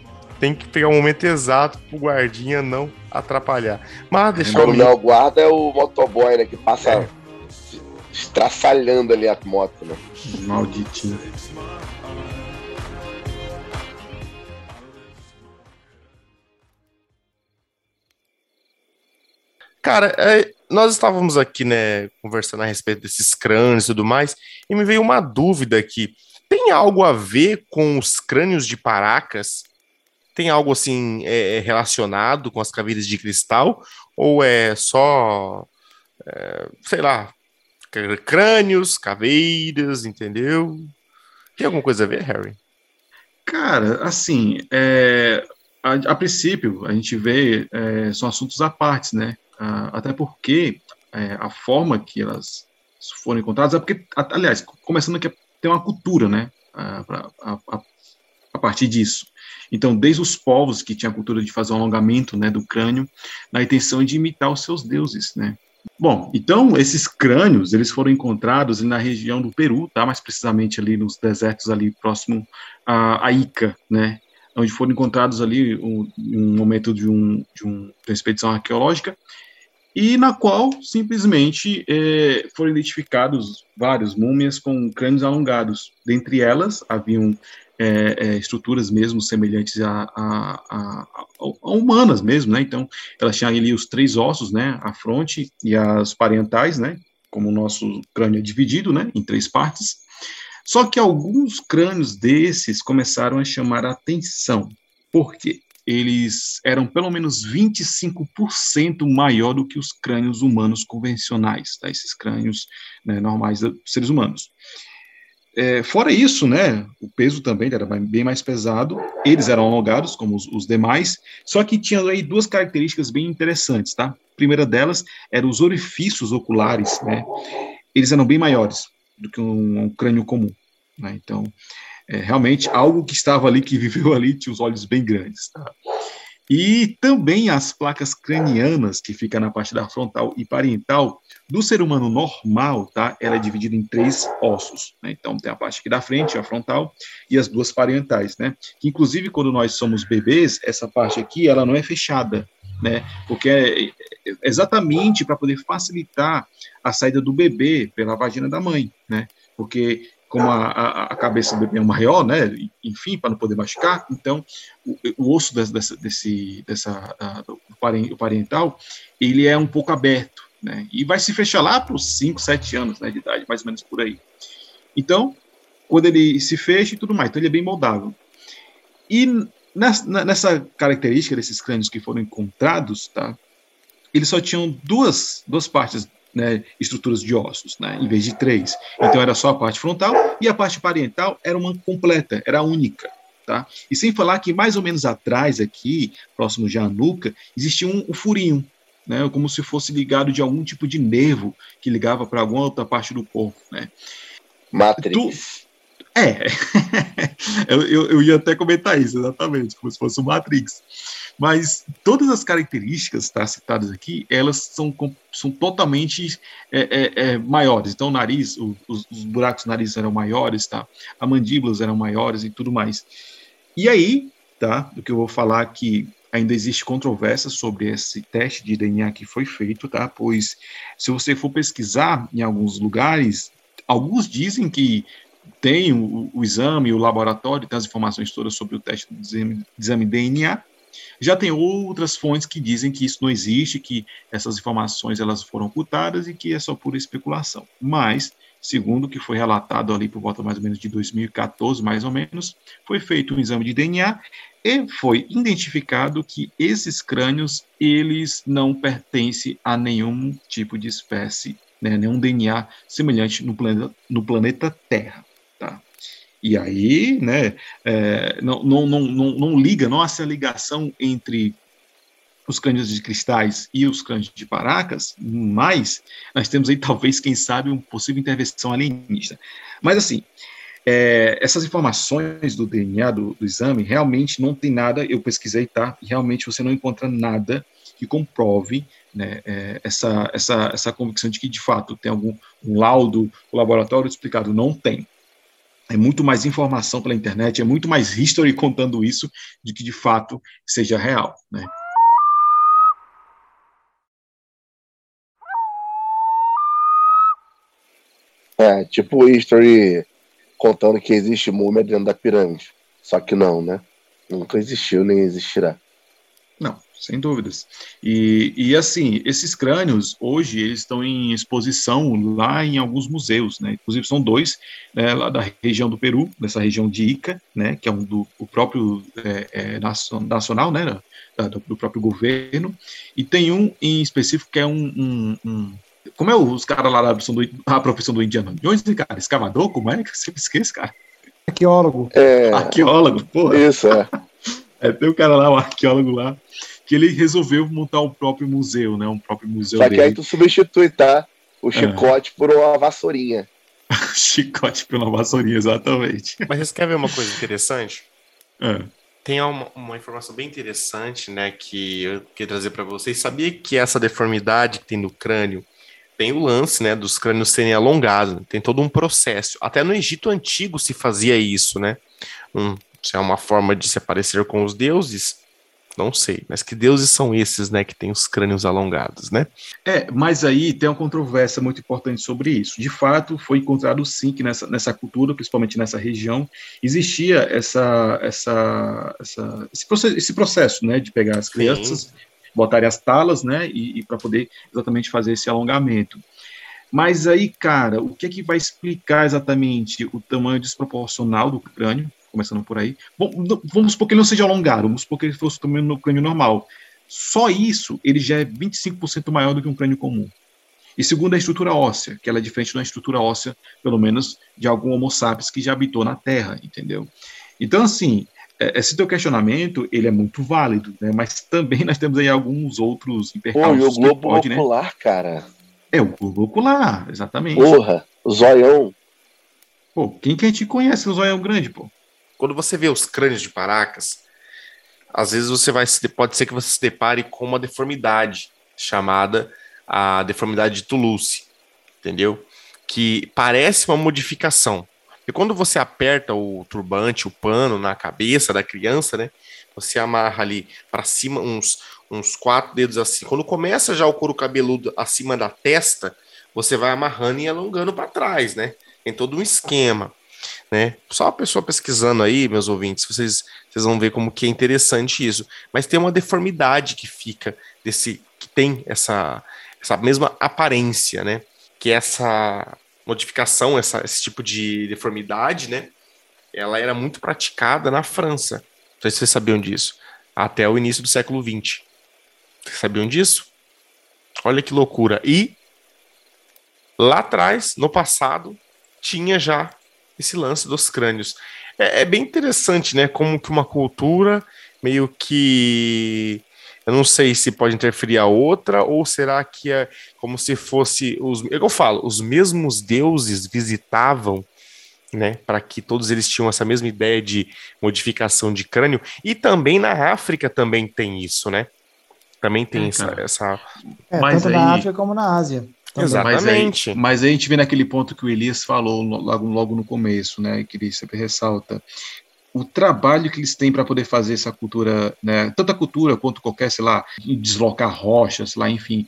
tem que pegar o um momento exato pro guardinha não atrapalhar. Mas deixa eu. O meu guarda é o motoboy, né? Que passa é. estraçalhando ali a moto, né? Malditinho. Cara, é, nós estávamos aqui, né, conversando a respeito desses crânios e tudo mais, e me veio uma dúvida aqui. Tem algo a ver com os crânios de Paracas? Tem algo assim é, é relacionado com as caveiras de cristal? Ou é só, é, sei lá, crânios, caveiras, entendeu? Tem alguma coisa a ver, Harry? Cara, assim, é, a, a, princípio, a gente vê, é, são assuntos à parte, né? até porque é, a forma que elas foram encontradas é porque, aliás, começando aqui, tem uma cultura, né? A, a, a, partir disso. Então, desde os povos que tinham a cultura de fazer um alongamento né, do crânio, na intenção de imitar os seus deuses, né? Bom, então esses crânios eles foram encontrados na região do Peru, tá? Mais precisamente ali nos desertos ali próximo a, Ica, né? Onde foram encontrados ali um, um momento de, um, de, um, de uma expedição arqueológica e na qual simplesmente é, foram identificados vários múmias com crânios alongados. Dentre elas haviam é, é, estruturas mesmo semelhantes a, a, a, a, humanas mesmo, né? Então, elas tinham ali os três ossos, né? A fronte e as parentais, né? Como o nosso crânio é dividido, né? Em três partes. Só que alguns crânios desses começaram a chamar a atenção. Por quê? Eles eram pelo menos 25% maior do que os crânios humanos convencionais, tá? esses crânios né, normais dos seres humanos. É, fora isso, né, o peso também era bem mais pesado, eles eram alongados, como os, os, demais, só que tinha aí duas características bem interessantes, tá? A primeira delas eram os orifícios oculares, né? Eles eram bem maiores do que um, um crânio comum, né? Então, é, realmente algo que estava ali, que viveu ali, tinha os olhos bem grandes. Tá? E também as placas cranianas, que fica na parte da frontal e parietal, do ser humano normal, tá? Ela é dividida em três ossos. Né? Então, tem a parte aqui da frente, a frontal, e as duas parietais, né? Que, inclusive, quando nós somos bebês, essa parte aqui, ela não é fechada, né? Porque é, é exatamente para poder facilitar a saída do bebê pela vagina da mãe, né? Porque como a, a, a, cabeça do bebê é maior, né, enfim, para não poder machucar, então o, o osso desse, desse, dessa, do parental, ele é um pouco aberto, né, e vai se fechar lá para os 5, 7 anos né, de idade, mais ou menos por aí. Então, quando ele se fecha e tudo mais, então ele é bem moldável. E nessa, nessa característica desses crânios que foram encontrados, tá, eles só tinham duas, duas partes né, estruturas de ossos, né, em vez de três. Então era só a parte frontal e a parte parietal era uma completa, era única. Tá? E sem falar que mais ou menos atrás aqui, próximo de a nuca, existia um, um furinho, né, como se fosse ligado de algum tipo de nervo que ligava para alguma outra parte do corpo, né. Matrix. Tu, é, eu, eu, ia até comentar isso, exatamente, como se fosse o Matrix. Mas todas as características tá, citadas aqui, elas são, são totalmente é, é, é, maiores. Então, o nariz, o, os, os, buracos do nariz eram maiores, tá? A mandíbulas eram maiores e tudo mais. E aí, tá? Do que eu vou falar que ainda existe controvérsia sobre esse teste de DNA que foi feito, tá? Pois se você for pesquisar em alguns lugares, alguns dizem que tem o, o exame, o laboratório, tem as informações todas sobre o teste do exame, exame DNA, já tem outras fontes que dizem que isso não existe, que essas informações elas foram ocultadas e que é só pura especulação. Mas, segundo o que foi relatado ali por volta mais ou menos de 2014, mais ou menos, foi feito um exame de DNA e foi identificado que esses crânios eles não pertencem a nenhum tipo de espécie, né, nenhum DNA semelhante no no planeta Terra. Tá? E aí, né, é, não, não, não, não, não liga, não há essa ligação entre os crânios de cristais e os crânios de paracas, mas nós temos aí talvez, quem sabe, uma possível intervenção alienígena. Mas assim, é, essas informações do DNA do, do, exame realmente não tem nada, eu pesquisei, tá? Realmente você não encontra nada que comprove né, é, essa, essa, essa convicção de que de fato tem algum um laudo o laboratório explicado. Não tem. É muito mais informação pela internet, é muito mais history contando isso de que de fato seja real. Né? É, tipo history contando que existe múmia dentro da pirâmide. Só que não, né? Nunca existiu nem existirá. Sem dúvidas. E, e assim, esses crânios, hoje, eles estão em exposição lá em alguns museus, né? Inclusive são dois, né, lá da região do Peru, dessa região de Ica, né? Que é um do o próprio é, é, nacional, né? Da, do, do, próprio governo. E tem um em específico que é um, um, um como é os caras lá da profissão do, a profissão do Indiana Jones, cara? Escavador? Como é que você esquece, cara? Arqueólogo. É... Arqueólogo, porra. Isso, é. é. Tem um cara lá, um arqueólogo lá, que ele resolveu montar o próprio museu, né? Um próprio museu Só que aí tu substitui, tá? O é. chicote por uma vassourinha. chicote por uma vassourinha, exatamente. Mas você quer ver uma coisa interessante? É. Tem uma, uma, informação bem interessante, né, que eu queria trazer para vocês. Sabia que essa deformidade que tem no crânio tem o lance, né, dos crânios serem alongados, tem todo um processo. Até no Egito Antigo se fazia isso, né? Um, é uma forma de se aparecer com os deuses, não sei, mas que deuses são esses, né, que têm os crânios alongados, né? É, mas aí tem uma controvérsia muito importante sobre isso. De fato, foi encontrado sim que nessa, nessa cultura, principalmente nessa região, existia essa, essa, essa esse, processo, esse processo, né, de pegar as crianças, sim botarem as talas, né, e, e para poder exatamente fazer esse alongamento. Mas aí, cara, o que é que vai explicar exatamente o tamanho desproporcional do crânio, começando por aí? Bom, vamos supor que ele não seja alongado, vamos supor que ele fosse também no crânio normal. Só isso, ele já é 25% maior do que um crânio comum. E segundo a estrutura óssea, que ela é diferente da estrutura óssea, pelo menos, de algum Homo sapiens que já habitou na Terra, entendeu? Então, assim, é, esse teu questionamento, ele é muito válido, né? Mas também nós temos aí alguns outros hipercalços. Pô, e o globo pode, né? ocular, né? cara. É, o globo ocular, exatamente. Porra, o zoião. Pô, quem que a gente conhece o zoião grande, pô? Quando você vê os crânios de Paracas, às vezes você vai pode ser que você se depare com uma deformidade chamada a deformidade de Toulouse, entendeu? Que parece uma modificação. E quando você aperta o turbante, o pano na cabeça da criança, né? Você amarra ali para cima uns, uns quatro dedos assim. Quando começa já o couro cabeludo acima da testa, você vai amarrando e alongando para trás, né? Tem todo um esquema, né? Só a pessoa pesquisando aí, meus ouvintes, vocês, vocês vão ver como que é interessante isso. Mas tem uma deformidade que fica desse que tem essa essa mesma aparência, né? Que essa modificação, essa, esse tipo de deformidade, né? Ela era muito praticada na França. Não sei se vocês sabiam disso. Até o início do século XX. Vocês sabiam disso? Olha que loucura. E lá atrás, no passado, tinha já esse lance dos crânios. É, é bem interessante, né? Como que uma cultura meio que eu não sei se pode interferir a outra, ou será que é como se fosse os. É eu falo, os mesmos deuses visitavam, né? Para que todos eles tinham essa mesma ideia de modificação de crânio. E também na África também tem isso, né? Também tem é, essa. essa... É, Mas tanto aí... na África como na Ásia. Exatamente. Mas aí, mas aí, a gente vê naquele ponto que o Elias falou logo, logo no começo, né? Que ele sempre ressalta o trabalho que eles têm para poder fazer essa cultura, né, tanto a cultura quanto qualquer, sei lá, deslocar rochas, lá, enfim,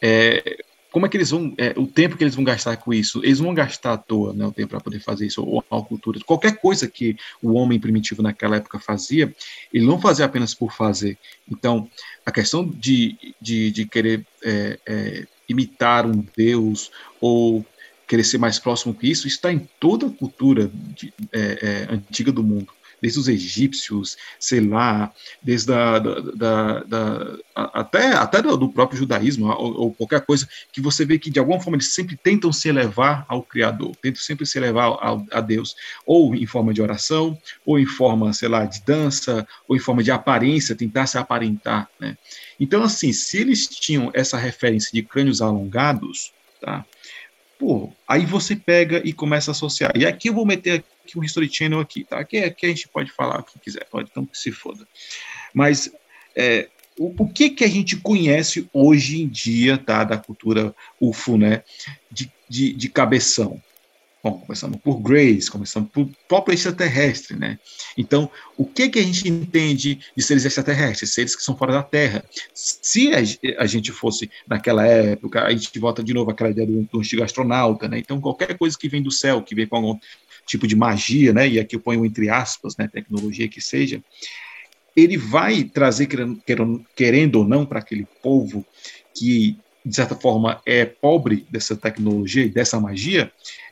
é, como é que eles vão, é, o tempo que eles vão gastar com isso? Eles vão gastar à toa, né, o tempo para poder fazer isso, ou a cultura, qualquer coisa que o homem primitivo naquela época fazia, ele não fazia apenas por fazer. Então, a questão de, de, de querer é, é, imitar um deus ou querer ser mais próximo que isso, está em toda a cultura de, é, é, antiga do mundo. Desde os egípcios, sei lá, desde da, da, da, até, até do próprio judaísmo, ou, ou, qualquer coisa, que você vê que de alguma forma eles sempre tentam se elevar ao Criador, tentam sempre se elevar a Deus, ou em forma de oração, ou em forma, sei lá, de dança, ou em forma de aparência, tentar se aparentar, né? Então, assim, se eles tinham essa referência de crânios alongados, tá? Pô, aí você pega e começa a associar. E aqui eu vou meter aqui um History Channel aqui, tá? Aqui, aqui a gente pode falar o que quiser, pode, então que se foda. Mas é, o, o, que que a gente conhece hoje em dia, tá? Da cultura UFO, né? De, de, de cabeção. Bom, começando por Grace, começando por próprio extraterrestre, né? Então, o que que a gente entende de seres extraterrestres, seres que são fora da Terra? Se a, gente fosse naquela época, a gente volta de novo àquela ideia do, do antigo astronauta, né? Então, qualquer coisa que vem do céu, que vem com algum tipo de magia, né? E aqui eu ponho entre aspas, né? Tecnologia que seja, ele vai trazer, querendo ou não, para aquele povo que de certa forma é pobre dessa tecnologia e dessa magia,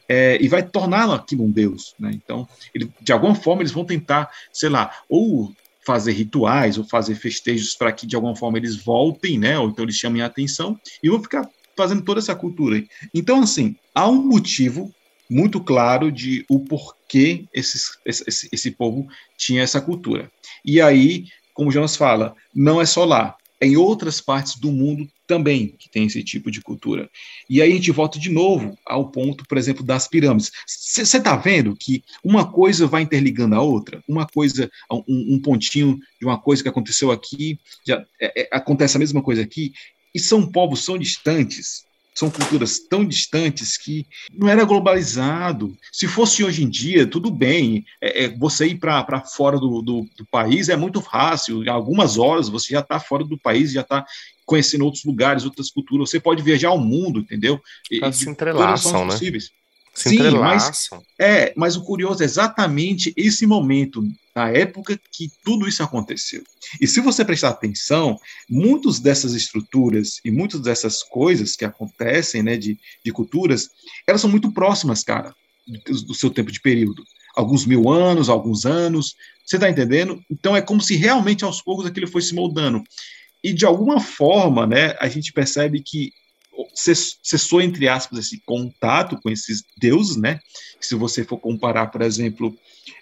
é, e vai torná-lo aquilo um deus. Né? Então, ele, de alguma forma, eles vão tentar, sei lá, ou fazer rituais, ou fazer festejos para que, de alguma forma, eles voltem, né? ou então eles chamem a atenção, e vão ficar fazendo toda essa cultura. Então, assim, há um motivo muito claro de o porquê esses, esse, esse povo tinha essa cultura. E aí, como Jonas fala, não é só lá, é em outras partes do mundo também que tem esse tipo de cultura. E aí a gente volta de novo ao ponto, por exemplo, das pirâmides. Você está vendo que uma coisa vai interligando a outra? Uma coisa, um, um pontinho de uma coisa que aconteceu aqui, já é, é, acontece a mesma coisa aqui, e são povos, são distantes, são culturas tão distantes que não era globalizado. Se fosse hoje em dia, tudo bem. É, é, você ir para fora do, do, do, país é muito fácil. Em algumas horas você já está fora do país, já está conhecendo outros lugares, outras culturas. Você pode viajar ao mundo, entendeu? E, se entrelaçam, né? Possíveis. Se Sim, mas, é, mas o curioso é exatamente esse momento, na época que tudo isso aconteceu. E se você prestar atenção, muitas dessas estruturas e muitas dessas coisas que acontecem, né, de, de culturas, elas são muito próximas, cara, do, do seu tempo de período. Alguns mil anos, alguns anos, você está entendendo? Então é como se realmente aos poucos aquilo foi se moldando. E de alguma forma, né, a gente percebe que cessou, entre aspas, esse contato com esses deuses, né? Se você for comparar, por exemplo,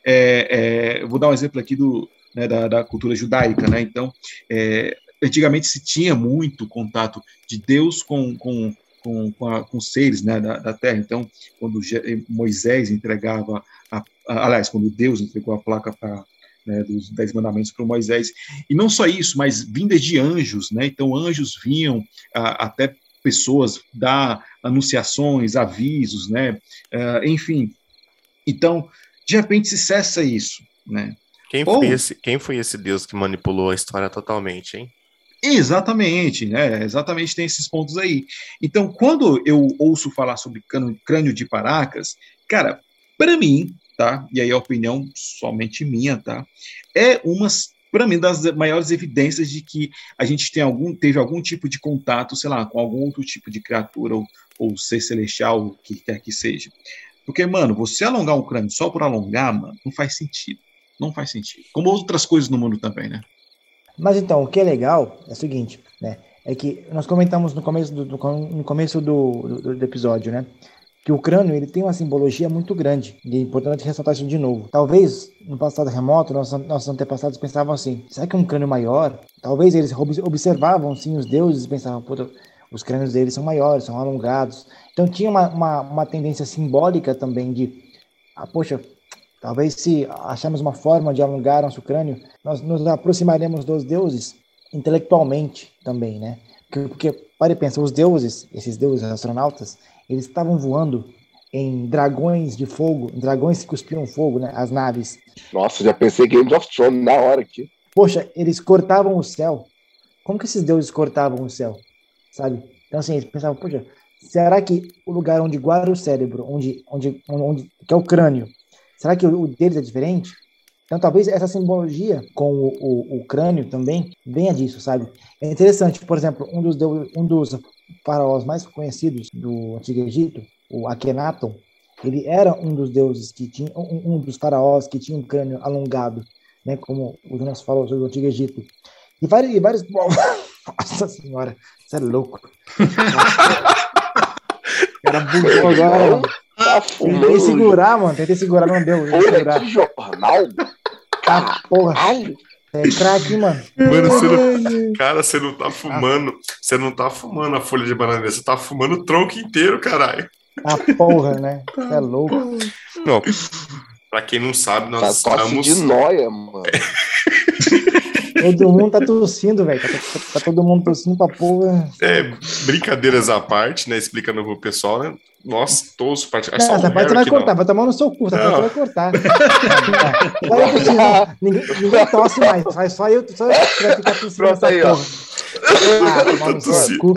é, é, vou dar um exemplo aqui do, né, da, da, cultura judaica, né? Então, é, antigamente se tinha muito contato de Deus com, com, com, com, a, com seres né, da, da, terra. Então, quando Moisés entregava, a, a, aliás, quando Deus entregou a placa para né, dos Dez Mandamentos para Moisés. E não só isso, mas vindas de anjos, né? Então, anjos vinham a, até pessoas dar anunciações, avisos, né? Uh, enfim. Então, de repente se cessa isso, né? Quem foi, esse, quem foi esse Deus que manipulou a história totalmente, hein? Exatamente, né? Exatamente tem esses pontos aí. Então, quando eu ouço falar sobre crânio de Paracas, cara, para mim, tá? E aí a opinião somente minha, tá? É umas para mim, das maiores evidências de que a gente tem algum, teve algum tipo de contato, sei lá, com algum outro tipo de criatura ou, ou ser celestial, o que quer que seja. Porque, mano, você alongar um crânio só por alongar, mano, não faz sentido. Não faz sentido. Como outras coisas no mundo também, né? Mas então, o que é legal é o seguinte, né? É que nós comentamos no começo do, no começo do, do, do episódio, né? Que o crânio ele tem uma simbologia muito grande e é importante ressaltar isso de novo. Talvez no passado remoto nossos, nossos antepassados pensavam assim: será que um crânio maior? Talvez eles observavam sim os deuses e pensavam: os crânios deles são maiores, são alongados. Então tinha uma, uma, uma tendência simbólica também de, ah, poxa, talvez se acharmos uma forma de alongar nosso crânio, nós nos aproximaremos dos deuses intelectualmente também, né? Porque, porque pare e pensa, os deuses, esses deuses astronautas, eles estavam voando em dragões de fogo, dragões que cuspiam fogo, né? As naves. Nossa, já pensei Game of Thrones na hora aqui. Poxa, eles cortavam o céu. Como que esses deuses cortavam o céu? Sabe? Então, assim, eles pensavam, poxa, será que o lugar onde guarda o cérebro, onde, onde, onde que é o crânio, será que o, o deles é diferente? Então, talvez essa simbologia com o, o, o, crânio também venha disso, sabe? É interessante, por exemplo, um dos, um dos faraós mais conhecidos do Antigo Egito, o Akhenaton, ele era um dos deuses que tinha, um, dos faraós que tinha um crânio alongado, né? Como o Jonas falou sobre o Antigo Egito. E vários, e vários Nossa senhora, você é louco. Era bugou agora. Tá Tentei segurar, mano. Tentei segurar, não deu. Tentei segurar. de jornal? Ah, porra. Caralho. É craque, mano. Mano, você não, cara, você não tá fumando. Você não tá fumando a folha de bananeira, você tá fumando o tronco inteiro, caralho. Ah, porra, né? Você é louco. Não. Pra quem não sabe, nós Tá estamos. de noia, mano. Todo mundo tá tossindo, velho. Tá, tá- tá todo mundo tossindo pra porra. É, brincadeiras à parte, né? Explicando pro pessoal, né? Nossa, tosso. Parte... É só Não, essa parte você vai que não. cortar, vai tomar no seu cu, essa parte você vai cortar. Eu não. ninguém, ninguém tosse mais, vai só eu, só eu que vai ficar tossindo Pronto nessa aí, ó. porra. Ah, tomar no seu cu.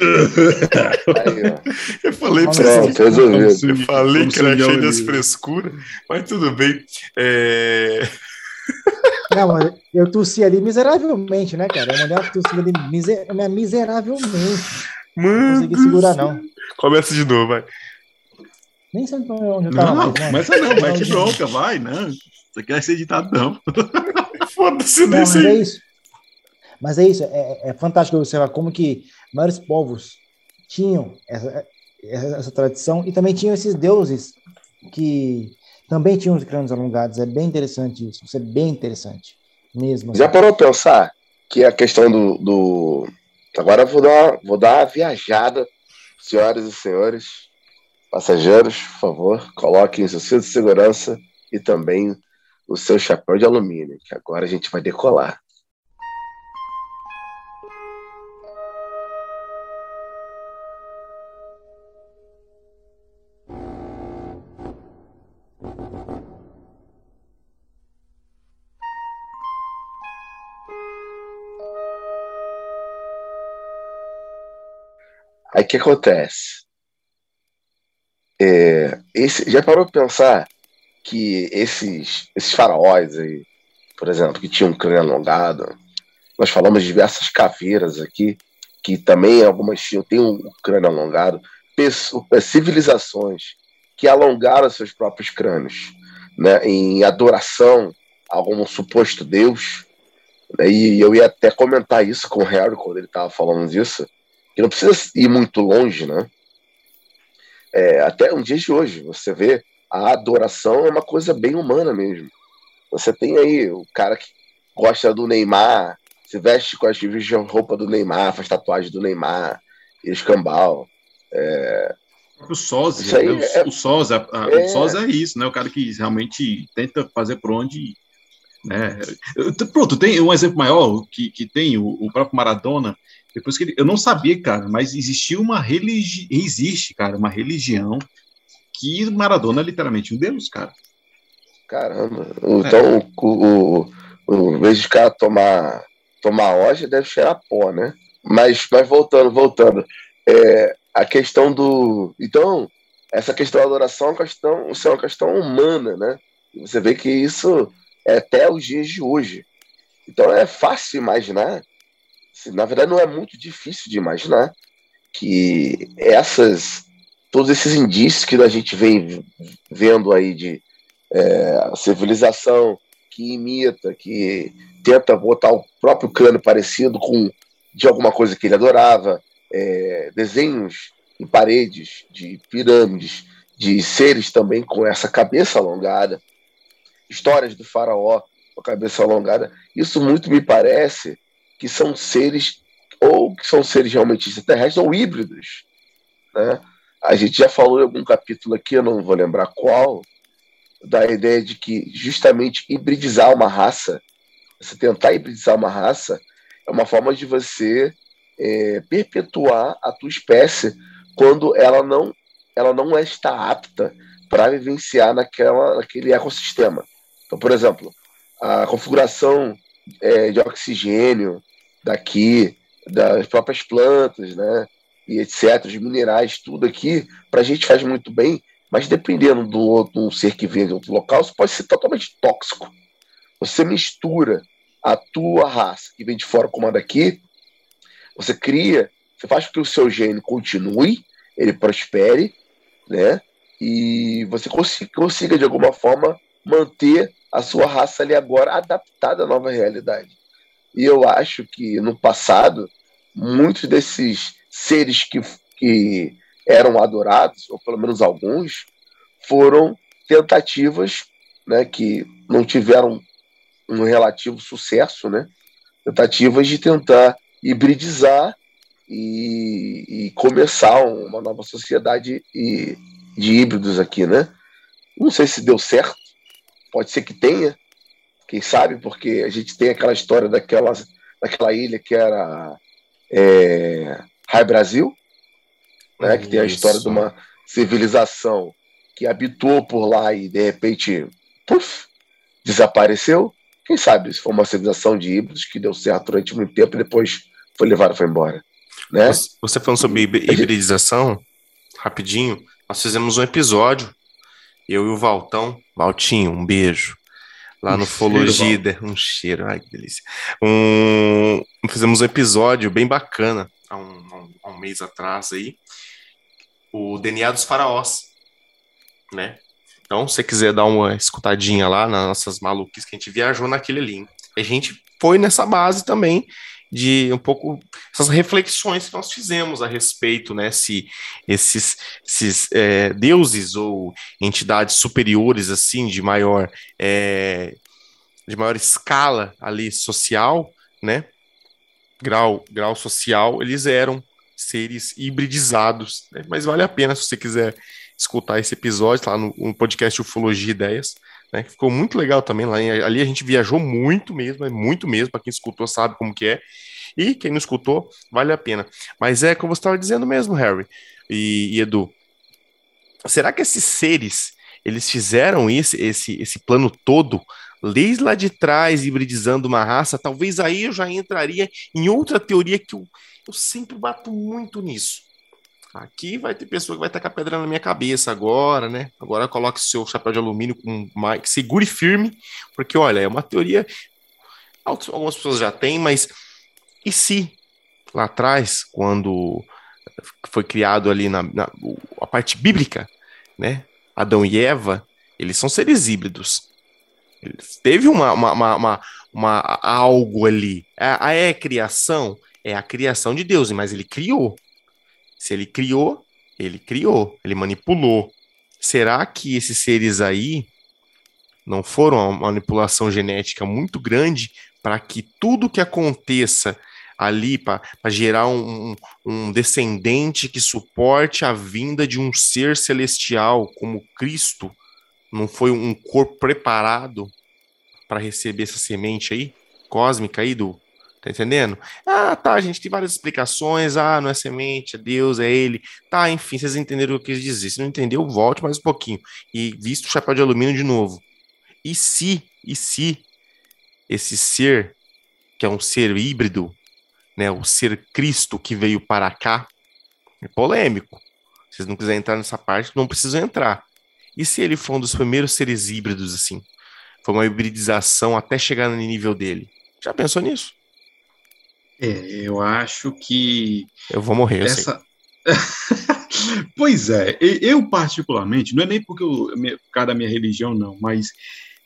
Aí. Eu falei pra resolvido. Eu falei que era cheio das frescuras, mas tudo bem. É... Não, mas eu tossi ali miseravelmente, né, cara? Eu mandei uma tossida ali miser, mas miseravelmente. Não Mano, consegui segurar, não. começa de novo, vai. Nem sei onde eu tava Não, mais, mano. começa não, mete bronca, vai, não. Isso aqui vai ser editado, não. Foda-se, Não, nem mas é isso. Mas é isso, é, é fantástico observar como que vários povos tinham essa, essa, essa tradição e também tinham esses deuses que também tinham os crânios alongados. É bem interessante isso, isso é bem interessante mesmo. Já parou pensar que a questão do. do... Agora vou dar, vou dar uma viajada, senhoras e senhores, passageiros, por favor, coloquem seu cinto de segurança e também o seu chapéu de alumínio, que agora a gente vai decolar. Que acontece? É, esse, já parou para pensar que esses, esses faraós aí, por exemplo, que tinham um crânio alongado, nós falamos de diversas caveiras aqui, que também algumas tinham, têm um crânio alongado, pesso- civilizações que alongaram seus próprios crânios né, em adoração a algum suposto Deus. né, E eu ia até comentar isso com o Harry quando ele estava falando disso, não precisa ir muito longe, né? É, até um dia de hoje, você vê a adoração é uma coisa bem humana mesmo. Você tem aí o cara que gosta do Neymar, se veste com as a roupa do Neymar, faz tatuagem do Neymar, e escambau. O sósia, né? é- o, sósia, a- é. o sósia é isso, né? O cara que realmente tenta fazer por onde, né? Pronto, tem um exemplo maior que, que tem o, o próprio Maradona. Depois que ele, eu não sabia, cara, mas existia uma religião, existe, cara, uma religião que Maradona é literalmente um deus, cara. Caramba. Então, o, o, o, em vez de cara tomar, tomar hoje, deve cheirar pó, né? Mas, mas voltando, voltando. É, a questão do. Então, essa questão da adoração é uma questão, isso é uma questão humana, né? Você vê que isso é até os dias de hoje. Então é fácil imaginar, na verdade não é muito difícil de imaginar, que essas, todos esses indícios que a gente vem vendo aí de é, civilização que imita, que tenta botar o próprio crânio parecido com de alguma coisa que ele adorava, é, desenhos em paredes de pirâmides, de seres também com essa cabeça alongada, histórias do faraó com a cabeça alongada. Isso muito me parece que são seres, ou que são seres realmente extraterrestres, ou híbridos. Né? A gente já falou em algum capítulo aqui, eu não vou lembrar qual, da ideia de que justamente hibridizar uma raça, você tentar hibridizar uma raça, é uma forma de você é, perpetuar a tua espécie quando ela não, ela não está apta para vivenciar naquela, naquele ecossistema. Então, por exemplo, a configuração é, de oxigênio daqui, das próprias plantas, né, e etc., os minerais, tudo aqui, para a gente faz muito bem, mas dependendo do outro ser que vem de outro local, isso pode ser totalmente tóxico. Você mistura a tua raça que vem de fora com a daqui, você cria, você faz com que o seu gene continue, ele prospere, né? e você consiga, consiga de alguma forma manter a sua raça ali agora adaptada à nova realidade. E eu acho que no passado, muitos desses seres que, que eram adorados, ou pelo menos alguns, foram tentativas né, que não tiveram um relativo sucesso, né? tentativas de tentar hibridizar e, e começar uma nova sociedade de híbridos aqui, né? Não sei se deu certo, pode ser que tenha, quem sabe, porque a gente tem aquela história daquela, daquela ilha que era é, Rai Brasil, né? Que tem a história de uma civilização que habitou por lá e de repente, puf, desapareceu. Quem sabe se foi uma civilização de híbridos que deu certo durante muito tempo e depois foi levada foi embora. Né? Você falando sobre hibridização, rapidinho, nós fizemos um episódio, eu e o Valtão, Valtinho, um beijo, lá um no Fologida, um cheiro, ai que delícia. Um, fizemos um episódio bem bacana, há um, há um mês atrás aí, o DNA dos faraós, né? Então, se você quiser dar uma escutadinha lá nas nossas maluquices que a gente viajou naquele link, a gente foi nessa base também de um pouco essas reflexões que nós fizemos a respeito, né? Se esses, esses é, deuses ou entidades superiores assim de maior é, de maior escala ali social, né? Grau, grau social, eles eram seres hibridizados, né? mas vale a pena se você quiser escutar esse episódio lá no, no podcast Ufologia Ideias, né? Que ficou muito legal também lá. Ali a gente viajou muito mesmo, é muito mesmo. Para quem escutou sabe como que é. E quem não escutou, vale a pena. Mas é como você estava dizendo mesmo, Harry e, e, Edu. Será que esses seres eles fizeram esse, esse, esse plano todo desde lá de trás, hibridizando uma raça? Talvez aí eu já entraria em outra teoria que eu, eu sempre bato muito nisso Aqui vai ter pessoa que vai tacar pedra na minha cabeça agora, né? Agora coloque seu chapéu de alumínio com mais, segure firme, porque olha, é uma teoria. Algumas pessoas já têm, mas e se lá atrás, quando foi criado ali na, na a parte bíblica, né? Adão e Eva, eles são seres híbridos. Eles, teve uma, uma, uma, uma, uma algo ali. A, a é criação é a criação de Deus, mas ele criou. Se ele criou, ele criou, ele manipulou. Será que esses seres aí não foram uma manipulação genética muito grande para que tudo que aconteça ali para gerar um, um, descendente que suporte a vinda de um ser celestial como Cristo não foi um corpo preparado para receber essa semente aí cósmica aí do Tá entendendo? Ah, tá, gente tem várias explicações. Ah, não é semente, é Deus, é ele. Tá, enfim, vocês entenderam o que eu quis dizer. Se não entendeu, volte mais um pouquinho. E visto o chapéu de alumínio de novo. E se, e se esse ser, que é um ser híbrido, né, o ser Cristo que veio para cá, é polêmico. Se vocês não quiserem entrar nessa parte, não precisam entrar. E se ele for um dos primeiros seres híbridos, assim? Foi uma hibridização até chegar no nível dele. Já pensou nisso? É, eu acho que. Eu vou morrer, essa... pois é, eu particularmente, não é nem porque eu, por causa da minha religião, não, mas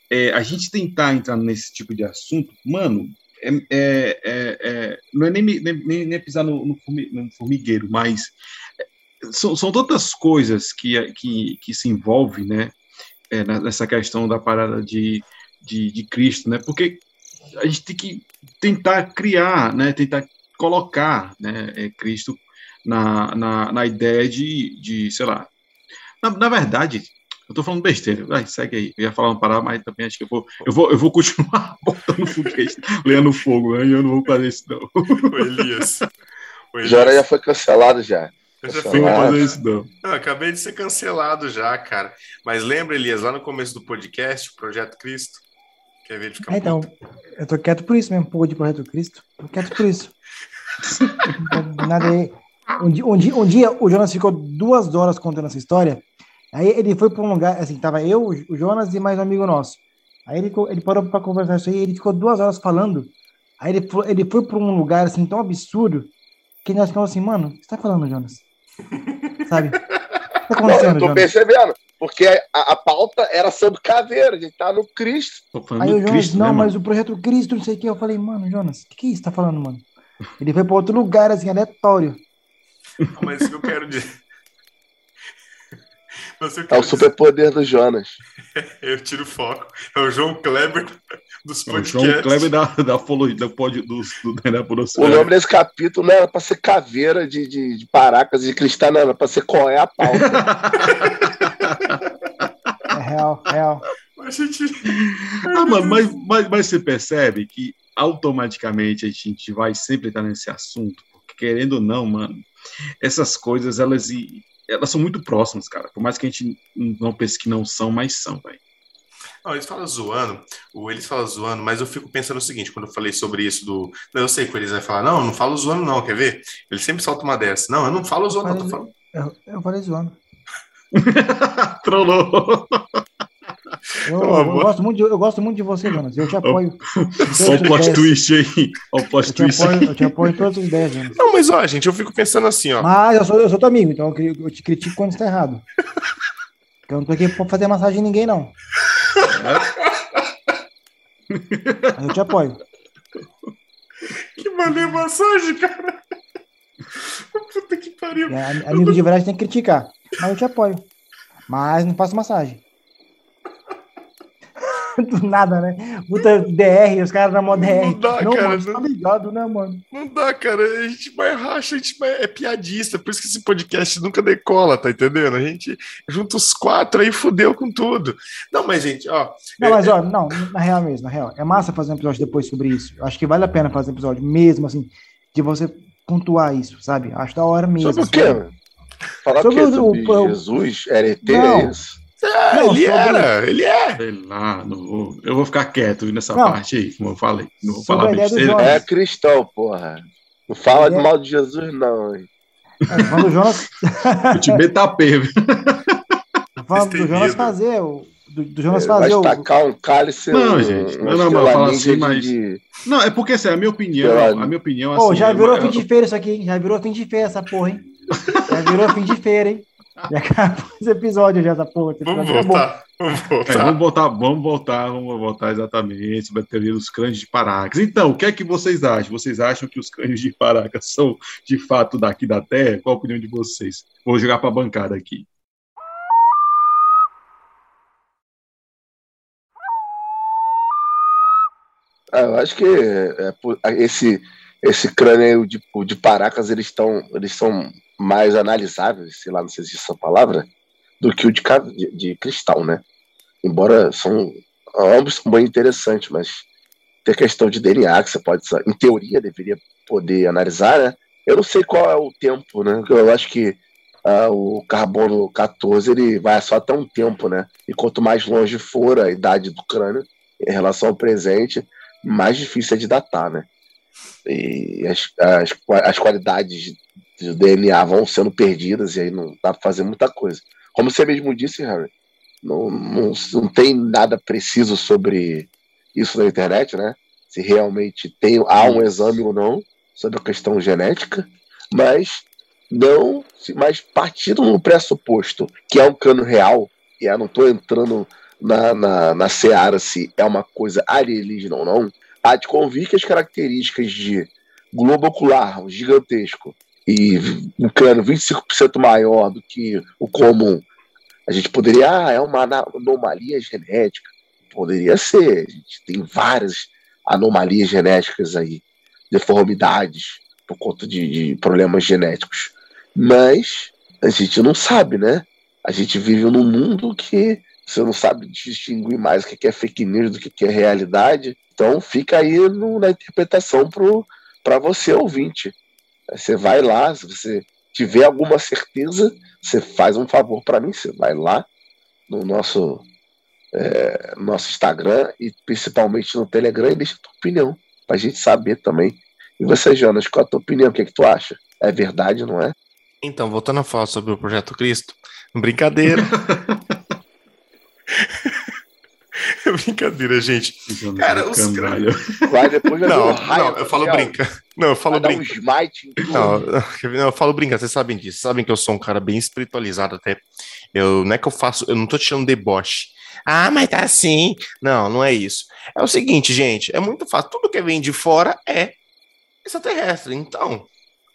é, a gente tentar entrar nesse tipo de assunto, mano, é, é, é, é não é nem, nem, nem pisar no, no, formigueiro, mas são, são tantas coisas que, que, que se envolvem, né, é, nessa questão da parada de, de, de Cristo, né, porque a gente tem que tentar criar, né, tentar colocar né, é, Cristo na, na, na ideia de, de, sei lá. Na, na verdade, eu tô falando besteira. Vai, segue aí. Eu ia falar uma parada, mas também acho que eu vou, eu vou, eu vou continuar botando foguete, lendo fogo, né? Eu não vou fazer isso, não. O Elias. O Elias. Já foi cancelado já. Eu já fui fazer isso, não. não. Acabei de ser cancelado já, cara. Mas lembra, Elias, lá no começo do podcast, o Projeto Cristo, Quer ver ele ficar é, Então, eu tô quieto por isso mesmo, pouco de Projeto Cristo. Tô quieto por isso. Nada aí. Um dia, um, dia, um dia o Jonas ficou duas horas contando essa história. Aí ele foi para um lugar, assim, tava eu, o Jonas e mais um amigo nosso. Aí ele, ele parou para conversar isso aí, ele ficou duas horas falando. Aí ele, foi, ele foi para um lugar, assim, tão absurdo, que nós ficamos assim, mano, o que você tá falando, Jonas? Sabe? O que tá acontecendo, Não, eu tô Jonas? percebendo. Porque a, a, pauta era sobre caveira, a gente tá no Cristo. Aí o Jonas, Cristo, não, né, mas o projeto Cristo, não sei o que. Eu falei, mano, Jonas, o que, que é isso que tá falando, mano? Ele foi para outro lugar, assim, aleatório. Mas o que eu quero dizer. é o superpoder do Jonas. eu tiro o foco. É o João Kleber dos podcasts. É o João Kleber da, da, da, pod, do, do, da O nome desse capítulo não era para ser caveira de, de, de paracas de cristal, não, era para ser qual é a pauta. é real, real. Mas, gente... ah, mano, mas, mas, mas você percebe que automaticamente a gente vai sempre estar nesse assunto, porque querendo ou não, mano, essas coisas elas elas são muito próximas, cara. Por mais que a gente não pense que não são, mas são, velho. Não, eles falam zoando, o eles falam zoando, mas eu fico pensando o seguinte, quando eu falei sobre isso do. Eu sei que eles vai falar, não, eu não falo zoando, não, quer ver? Ele sempre solta uma dessa. Não, eu não falo zoando, eu não, tô falando. Eu, eu falei zoando. Trollou. Eu, eu, gosto muito de, eu gosto muito de você, Jonas. Eu te apoio. Olha o plot twist aí. o plot eu twist. Te apoio, eu te apoio em todas as ideias, Jonas. Não, mas ó, gente, eu fico pensando assim, ó. Mas eu sou, eu sou teu amigo, então eu te critico quando está errado. Porque eu não tô aqui pra fazer massagem em ninguém, não. Eu te apoio. Que maneiro massagem, cara. Puta que pariu. É, amigo de verdade tem que criticar. Mas eu te apoio. Mas não faço massagem. do nada, né? Puta DR, os caras na moda DR. Não dá, não, cara. Mano, não, tá ligado, né, mano? Não dá, cara. A gente vai racha, a gente vai, é piadista. Por isso que esse podcast nunca decola, tá entendendo? A gente junta os quatro aí fudeu com tudo. Não, mas, gente, ó. Não, é, mas, ó, não, na real mesmo, na real. É massa fazer um episódio depois sobre isso. Acho que vale a pena fazer um episódio mesmo, assim, de você pontuar isso, sabe? Acho da hora mesmo. Sobre o quê? Falar sobre o, sobre o, Jesus, era ET, é isso? É, não, ele era, ele é. Sei lá, vou, eu vou ficar quieto nessa não. parte aí, como eu falei. Não vou falar besteira. É cristão, porra. Não fala de mal de Jesus, não, hein? É, do Jonas. o time tá pego. Falando do Jonas fazer, o, do, do Jonas fazer. Vai tacar um cálice. Não, gente. Não, não, mas fala assim, mas. De... Não, é porque assim, a minha opinião. A minha opinião assim, oh, já virou fim de feira isso aqui, hein? Já virou fim de feira essa porra, hein? Já virou fim de feira, hein? Já acabou esse episódio já, essa porra. Vamos voltar, vamos voltar. É, vamos voltar. Vamos voltar, vamos voltar exatamente a teoria dos crânios de Paracas. Então, o que é que vocês acham? Vocês acham que os crânios de Paracas são de fato daqui da Terra? Qual a opinião de vocês? Vou jogar para a bancada aqui. Ah, eu acho que é, é, esse, esse crânio de, de Paracas, eles estão eles são mais analisáveis, sei lá, não sei se essa palavra, do que o de, de, de cristal, né? Embora são ambos são bem interessantes, mas tem questão de DNA que você pode, em teoria, deveria poder analisar, né? Eu não sei qual é o tempo, né? Eu acho que uh, o carbono 14 ele vai só até um tempo, né? E quanto mais longe for a idade do crânio em relação ao presente, mais difícil é de datar, né? E as, as, as qualidades de DNA vão sendo perdidas e aí não dá para fazer muita coisa. Como você mesmo disse, Harry, não, não, não tem nada preciso sobre isso na internet, né? Se realmente tem, há um exame ou não sobre a questão genética, mas não, mas partindo no pressuposto que é um cano real, e eu não estou entrando na, na, na seara se é uma coisa alienígena ou não, há de convir que as características de globo ocular gigantesco e um crânio 25% maior do que o comum, a gente poderia, ah, é uma anomalia genética. Poderia ser, a gente tem várias anomalias genéticas aí, deformidades por conta de, de problemas genéticos. Mas a gente não sabe, né? A gente vive num mundo que você não sabe distinguir mais o que é fake news do que é realidade. Então fica aí no, na interpretação para você, ouvinte. Você vai lá, se você tiver alguma certeza, você faz um favor para mim, você vai lá no nosso, é, nosso Instagram e principalmente no Telegram e deixa a tua opinião, para a gente saber também. E você, Jonas, qual a tua opinião? O que, é que tu acha? É verdade, não é? Então, voltando a falar sobre o Projeto Cristo, brincadeira. É brincadeira, gente. Cara, os Vai depois não, não, eu falo brinca. Não, eu falo brincando. Um smite não, não, eu falo brincando, vocês sabem disso. Vocês sabem que eu sou um cara bem espiritualizado até. Eu, não é que eu faço, eu não tô tirando deboche. Ah, mas tá assim. Não, não é isso. É o seguinte, gente, é muito fácil. Tudo que vem de fora é extraterrestre. Então,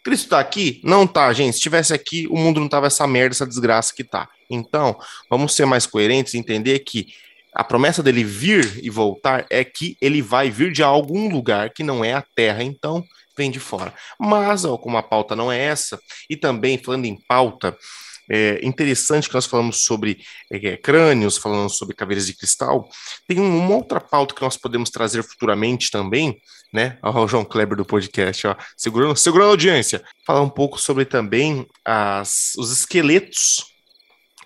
Cristo tá aqui? Não tá, gente. Se tivesse aqui, o mundo não tava essa merda, essa desgraça que tá. Então, vamos ser mais coerentes e entender que a promessa dele vir e voltar é que ele vai vir de algum lugar que não é a Terra, então vem de fora. Mas, ó, como a pauta não é essa, e também falando em pauta, é interessante que nós falamos sobre é, crânios, falamos sobre caveiras de cristal. Tem uma outra pauta que nós podemos trazer futuramente também, né? Olha o João Kleber do podcast, ó, segurando, segurando a audiência. Falar um pouco sobre também as, os esqueletos.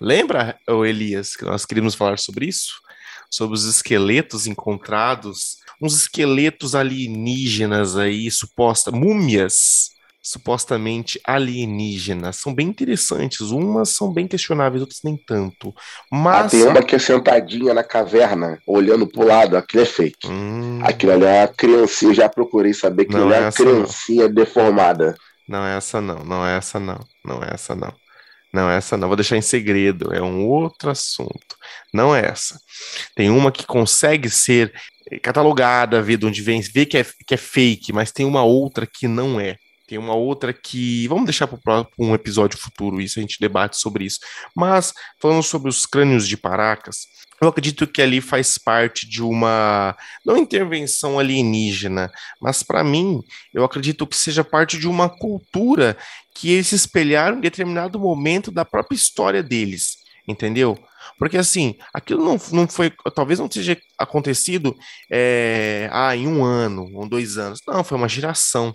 Lembra, Elias, que nós queríamos falar sobre isso? Sobre os esqueletos encontrados, uns esqueletos alienígenas aí, suposta, múmias supostamente alienígenas. São bem interessantes. Umas são bem questionáveis, outras nem tanto. Mas. Ah, tem uma que é sentadinha na caverna, olhando pro lado. Aquilo é fake. Hum... Aquilo ali é uma criancinha. Já procurei saber que não é uma criancinha não. deformada. Não é essa, não. Não é essa, não. Não é essa, não. Não essa, não. Vou deixar em segredo. É um outro assunto. Não é essa. Tem uma que consegue ser catalogada, ver de onde vem, ver que é, que é fake, mas tem uma outra que não é. Tem uma outra que. Vamos deixar para um episódio futuro isso, a gente debate sobre isso. Mas, falando sobre os crânios de Paracas, eu acredito que ali faz parte de uma. Não intervenção alienígena, mas para mim, eu acredito que seja parte de uma cultura que eles espelharam em determinado momento da própria história deles. Entendeu? Porque assim, aquilo não, não foi, talvez não seja acontecido é, ah, em um ano ou dois anos. Não, foi uma geração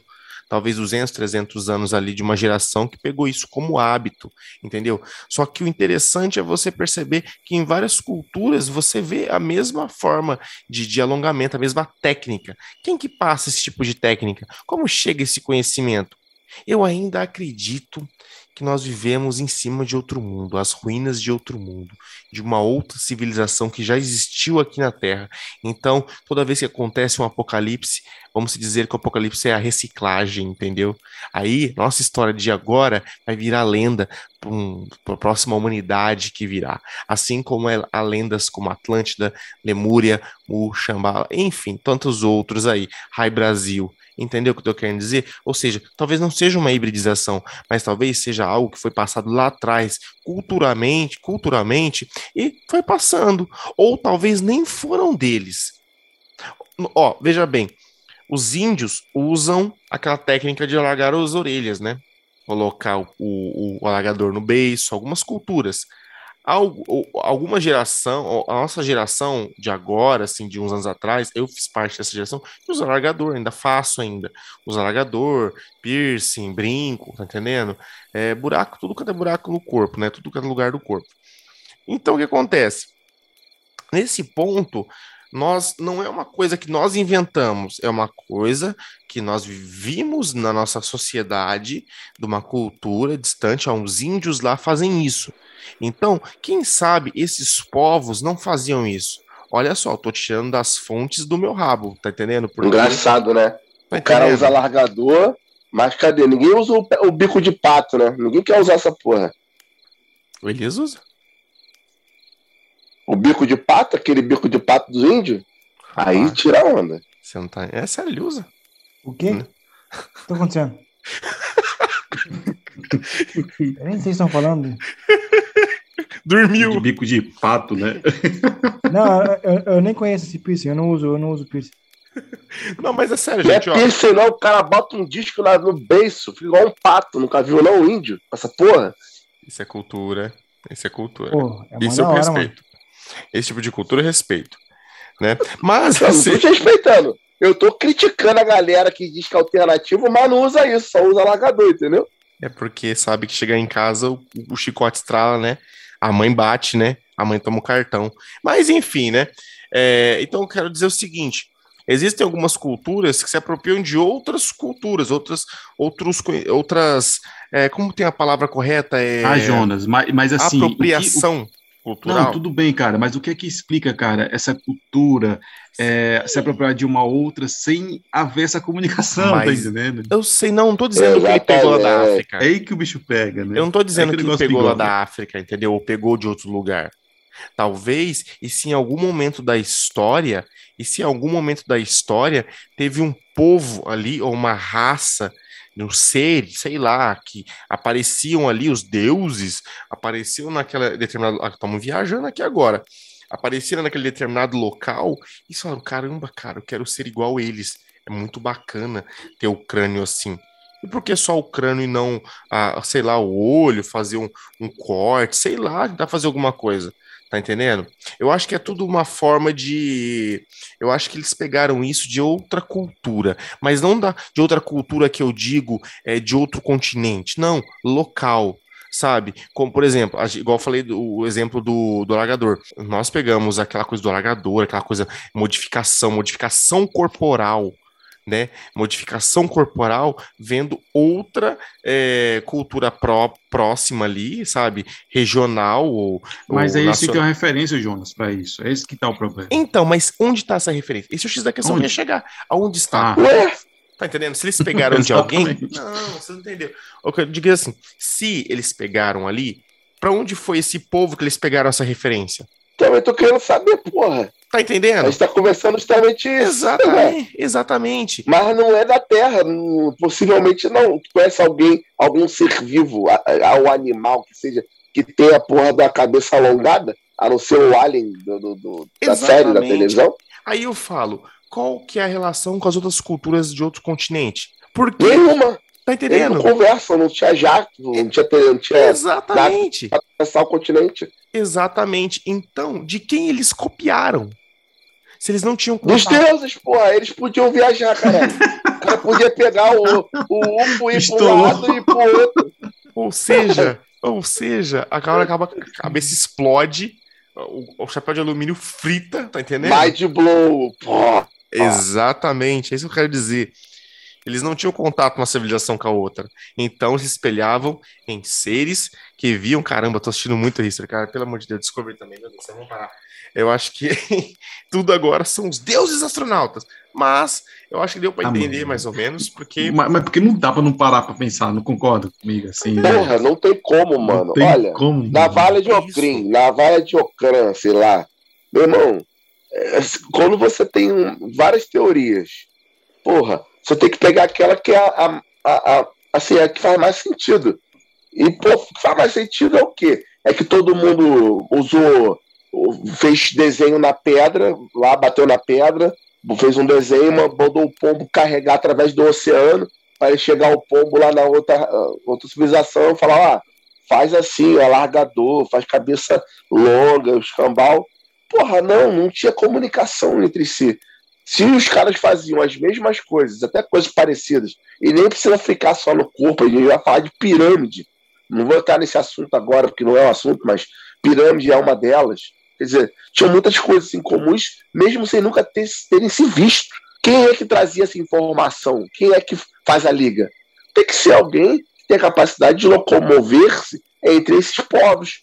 talvez 200, 300 anos ali de uma geração que pegou isso como hábito, entendeu? Só que o interessante é você perceber que em várias culturas você vê a mesma forma de, de alongamento, a mesma técnica. Quem que passa esse tipo de técnica? Como chega esse conhecimento? Eu ainda acredito que nós vivemos em cima de outro mundo, as ruínas de outro mundo, de uma outra civilização que já existiu aqui na Terra. Então, toda vez que acontece um apocalipse, vamos dizer que o apocalipse é a reciclagem, entendeu? Aí, nossa história de agora vai virar lenda para um, a próxima humanidade que virá. Assim como é, há lendas como Atlântida, Lemúria, o Xambala, enfim, tantos outros aí, Rai Brasil. Entendeu o que eu tô querendo dizer? Ou seja, talvez não seja uma hibridização, mas talvez seja algo que foi passado lá atrás, culturalmente, culturalmente, e foi passando. Ou talvez nem foram deles. Ó, veja bem, os índios usam aquela técnica de alargar as orelhas, né? Colocar o, o, o alagador no beiço, algumas culturas alguma geração, a nossa geração de agora, assim, de uns anos atrás, eu fiz parte dessa geração que usa alargador, ainda faço ainda. Usa alargador, piercing, brinco, tá entendendo? É, buraco, tudo que é buraco no corpo, né? Tudo que é lugar do corpo. Então, o que acontece? Nesse ponto, nós não é uma coisa que nós inventamos, é uma coisa que nós vivimos na nossa sociedade, de uma cultura distante, há uns índios lá fazem isso. Então, quem sabe esses povos não faziam isso? Olha só, eu tô tirando das fontes do meu rabo, tá entendendo? Porque... Engraçado, né? Tá o cara usa largador, mas cadê? Ninguém usa o, o, bico de pato, né? Ninguém quer usar essa porra. O Elias usa. O bico de pato, aquele bico de pato dos índios? Aí ah, tira a onda. Você não tá. É sério, ele usa. O quê? Hum. O que tá acontecendo? Eu nem sei se estão falando. Dormiu. De bico de pato, né? Não, eu, eu, nem conheço esse piercing, eu não uso, eu não uso piercing. Não, mas é sério, gente. Não é piercing, não, o cara bota um disco lá no beiço, fica igual um pato, nunca viu não, o índio, essa porra. Isso é cultura, isso é cultura. Pô, é isso eu hora, respeito. Mano. Esse tipo de cultura eu respeito. Né? Mas eu assim... não tô te respeitando. Eu tô criticando a galera que diz que é alternativo, mas não usa isso, só usa largador, entendeu? É porque sabe que chegar em casa o, o chicote estrala, né? A mãe bate, né? A mãe toma o cartão. Mas enfim, né? É, então eu quero dizer o seguinte: existem algumas culturas que se apropriam de outras culturas, outras, outros, outras. É, como tem a palavra correta? É, ah, Jonas, mas, mas assim. Apropriação. Cultural. Não, tudo bem, cara, mas o que é que explica, cara, essa cultura é, se apropriar de uma outra sem haver essa comunicação, tá Mas- entendendo? Eu sei, não, não tô dizendo que ele pegou lá da. África. É aí que o bicho pega, né? Eu não tô dizendo É que aquele ele pegou lá bigode. da África, entendeu? Ou pegou de outro lugar. Talvez, e se em algum momento da história, e se em algum momento da história teve um povo ali, ou uma raça, um ser, sei lá, que apareciam ali, os deuses, apareciam naquela determinada. Ah, Estamos viajando aqui agora. Apareceram naquele determinado local e falaram: caramba, cara, eu quero ser igual eles. É muito bacana ter o crânio assim. E por que só o crânio e não, ah, sei lá, o olho, fazer um, um corte, sei lá, tentar fazer alguma coisa. Tá entendendo? Eu acho que é tudo uma forma de. Eu acho que eles pegaram isso de outra cultura, mas não da, de outra cultura que eu digo é de outro continente, não, local. Sabe? Como, por exemplo, igual eu falei do exemplo do, do alagador. Nós pegamos aquela coisa do alagador, aquela coisa, modificação, modificação corporal, né? Modificação corporal, vendo outra é, cultura pró, próxima ali, sabe? Regional ou. Mas ou você tem nacional. uma referência, Jonas, para isso. É esse que tá o problema. Então, mas onde está essa referência? Esse é o X da questão que eu ia Onde? chegar. Aonde está? Ah, Ué, Tá entendendo? Se eles pegaram de alguém. Não, você não entendeu. O que eu digo é assim: se eles pegaram ali, pra onde foi esse povo que eles pegaram essa referência? Também tô querendo saber, porra. Tá A entendendo? gente tá conversando justamente isso. Exatamente, exatamente. Mas não é da Terra, não- possivelmente não. Tu conhece alguém, algum ser vivo, a- a- ao animal que seja, que tenha a porra da cabeça alongada, a não ser o alien do, do- do- da série, da televisão? Aí eu falo, qual que é a relação com as outras culturas de outro continente? Por quê? Nenhuma. Tá Eles não entendendo? conversam, não tinha jato, não tinha, não tinha Exatamente. pra atravessar o continente. Exatamente. Então, de quem eles copiaram? Se eles não tinham Dos contato. deuses, porra, eles podiam viajar, cara. O cara podia pegar o, o UFO e ir um lado e pro outro. Ou seja, ou seja, a cara acaba, a cabeça explode, o, o chapéu de alumínio frita, tá entendendo? Mind blow, porra. Exatamente, é isso que eu quero dizer. Eles não tinham contato uma civilização com a outra. Então se espelhavam em seres que viam. Caramba, tô assistindo muito History, cara. Pelo amor de Deus, Discovery também, meu Deus, vamos parar. Eu acho que tudo agora são os deuses astronautas. Mas eu acho que deu para Ah, entender mais ou menos, porque. Mas, mas porque não dá pra não parar pra pensar, não concorda comigo? Assim, né? Porra, não tem como, Não mano. tem Olha, como. na. Vale de Que Ocrim, na Vale de Ocrã, sei lá. Meu irmão, é, quando você tem várias teorias, porra, você tem que pegar aquela que é a, a- a- assim, a que faz mais sentido. E, pô, faz mais sentido é o quê? É que todo mundo usou, fez desenho na pedra, lá bateu na pedra, fez um desenho, mandou o pombo carregar através do oceano, para chegar o pombo lá na outra, outra civilização e falar, ah, faz assim, alargador, faz cabeça longa, escambau. Porra, não, não tinha comunicação entre si. Se os caras faziam as mesmas coisas, até coisas parecidas, e nem precisa ficar só no corpo, a gente vai falar de pirâmide. Não vou entrar nesse assunto agora, porque não é um assunto, mas pirâmide é uma delas. Quer dizer, tinham muitas coisas em comuns, mesmo sem nunca ter, terem se visto. Quem é que trazia essa informação? Quem é que faz a liga? Tem que ser alguém que tem capacidade de locomover-se entre esses povos.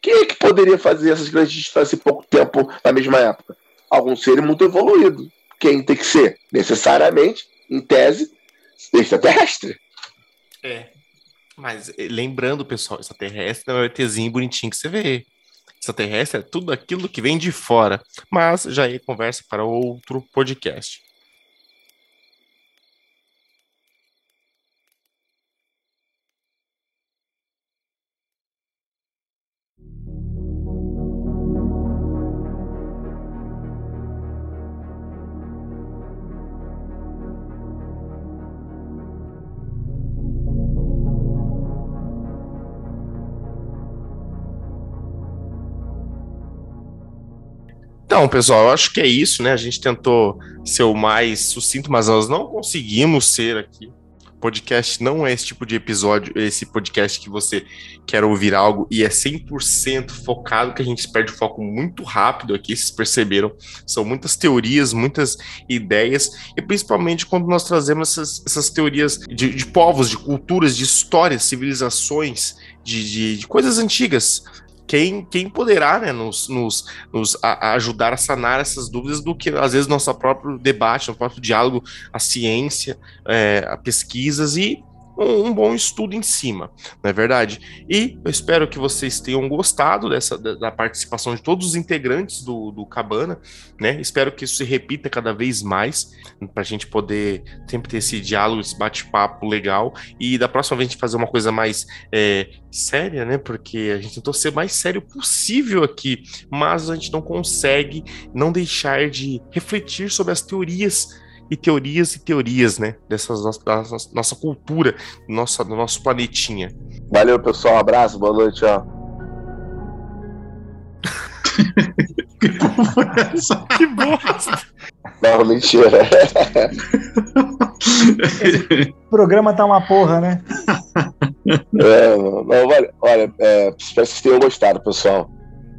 Quem é que poderia fazer essas grandes distâncias em pouco tempo na mesma época? Algum ser muito evoluído. Quem tem que ser? Necessariamente, em tese, extraterrestre. É. Mas eh, lembrando, pessoal, extraterrestre não é o ETzinho bonitinho que você vê. Extraterrestre é tudo aquilo que vem de fora. Mas já é conversa para outro podcast. Então, pessoal, eu acho que é isso, né? A gente tentou ser o mais sucinto, mas nós não conseguimos ser aqui. Podcast não é esse tipo de episódio, esse podcast que você quer ouvir algo e é 100% focado, que a gente perde o foco muito rápido aqui, vocês perceberam. São muitas teorias, muitas ideias, e principalmente quando nós trazemos essas, essas teorias de, de povos, de culturas, de histórias, civilizações, de, de, de coisas antigas quem, quem poderá né, nos, nos, nos a, ajudar a sanar essas dúvidas do que às vezes nosso próprio debate, nosso próprio diálogo, a ciência, é, a pesquisas e um, um, bom estudo em cima, não é verdade? E eu espero que vocês tenham gostado dessa da, da participação de todos os integrantes do, do Cabana, né? Espero que isso se repita cada vez mais, para a gente poder sempre ter esse diálogo, esse bate-papo legal. E da próxima vez a gente fazer uma coisa mais é, séria, né? Porque a gente tentou ser mais sério possível aqui, mas a gente não consegue não deixar de refletir sobre as teorias e teorias e teorias, né? Dessas da nossa cultura, nossa, do nosso planetinha. Valeu, pessoal. Um abraço, boa noite, ó. que bosta! Não, mentira. o programa tá uma porra, né? É, não, olha, olha é, espero que vocês tenham gostado, pessoal.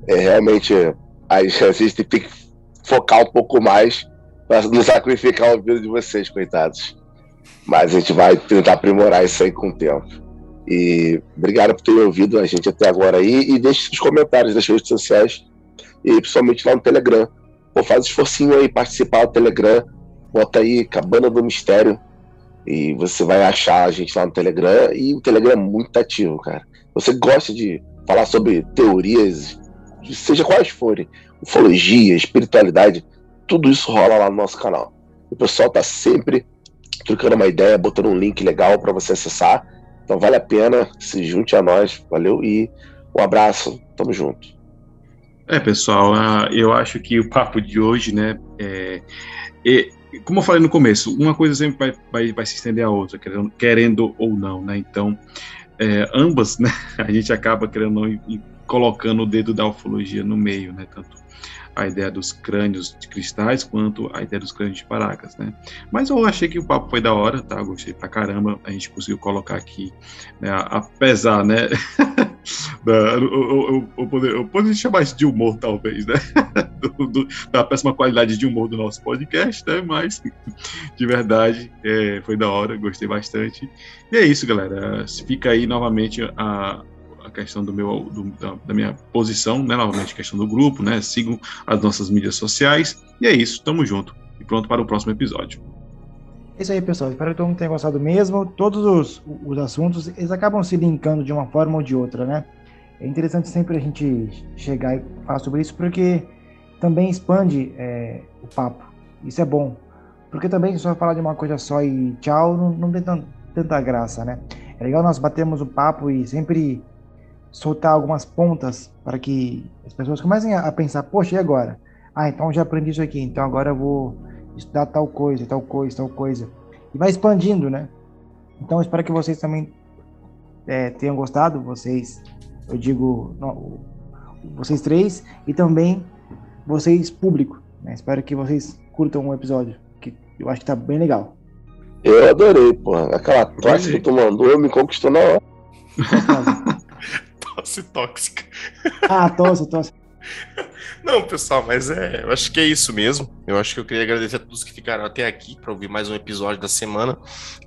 É, realmente, a gente tem que focar um pouco mais para não sacrificar o vida de vocês, coitados. Mas a gente vai tentar aprimorar isso aí com o tempo. E obrigado por terem ouvido a gente até agora aí. E deixe seus comentários nas redes sociais e principalmente lá no Telegram. Pô, faz esforcinho aí, participar do Telegram. Bota aí Cabana do Mistério. E você vai achar a gente lá no Telegram. E o Telegram é muito ativo, cara. Você gosta de falar sobre teorias, seja quais forem, ufologia, espiritualidade tudo isso rola lá no nosso canal. O pessoal tá sempre trocando uma ideia, botando um link legal para você acessar. Então vale a pena, se junte a nós, valeu e um abraço, tamo junto. É, pessoal, ah, eu acho que o papo de hoje, né, é, é, como eu falei no começo, uma coisa sempre vai, vai, vai se estender à outra, querendo, querendo ou não, né, então, é, ambas, né, a gente acaba querendo colocando o dedo da ufologia no meio, né, tanto a ideia dos crânios de cristais quanto a ideia dos crânios de paracas, né? Mas eu achei que o papo foi da hora, tá? Gostei pra caramba. A gente conseguiu colocar aqui, né? apesar, né? da, eu, eu, poderia, eu poderia chamar isso de humor, talvez, né? do, do, da péssima qualidade de humor do nosso podcast, né? Mas, de verdade, é, foi da hora, gostei bastante. E é isso, galera. Fica aí novamente a, a questão do meu, do, da, da, minha posição, né? Novamente, questão do grupo, né? Sigam as nossas mídias sociais. E é isso, tamo junto. E pronto para o próximo episódio. É isso aí, pessoal. Espero que todo mundo tenha gostado mesmo. Todos os, os assuntos, eles acabam se linkando de uma forma ou de outra, né? É interessante sempre a gente chegar e falar sobre isso, porque também expande é, o papo. Isso é bom. Porque também só falar de uma coisa só e tchau, não, não tem tanta graça, né? É legal nós batermos o papo e sempre soltar algumas pontas para que as pessoas comecem a pensar, poxa, e agora? Ah, então já aprendi isso aqui, então agora eu vou estudar tal coisa, tal coisa, tal coisa. E vai expandindo, né? Então espero que vocês também é, tenham gostado, vocês, eu digo, não, vocês três, e também vocês, público. Né? Espero que vocês curtam o episódio, que eu acho que tá bem legal. Eu adorei, pô. Aquela tosse que tu mandou me conquistou na hora. tosse tóxica. Ah, tosse, tosse. Não, pessoal, mas é, eu acho que é isso mesmo. Eu acho que eu queria agradecer a todos que ficaram até aqui para ouvir mais um episódio da semana,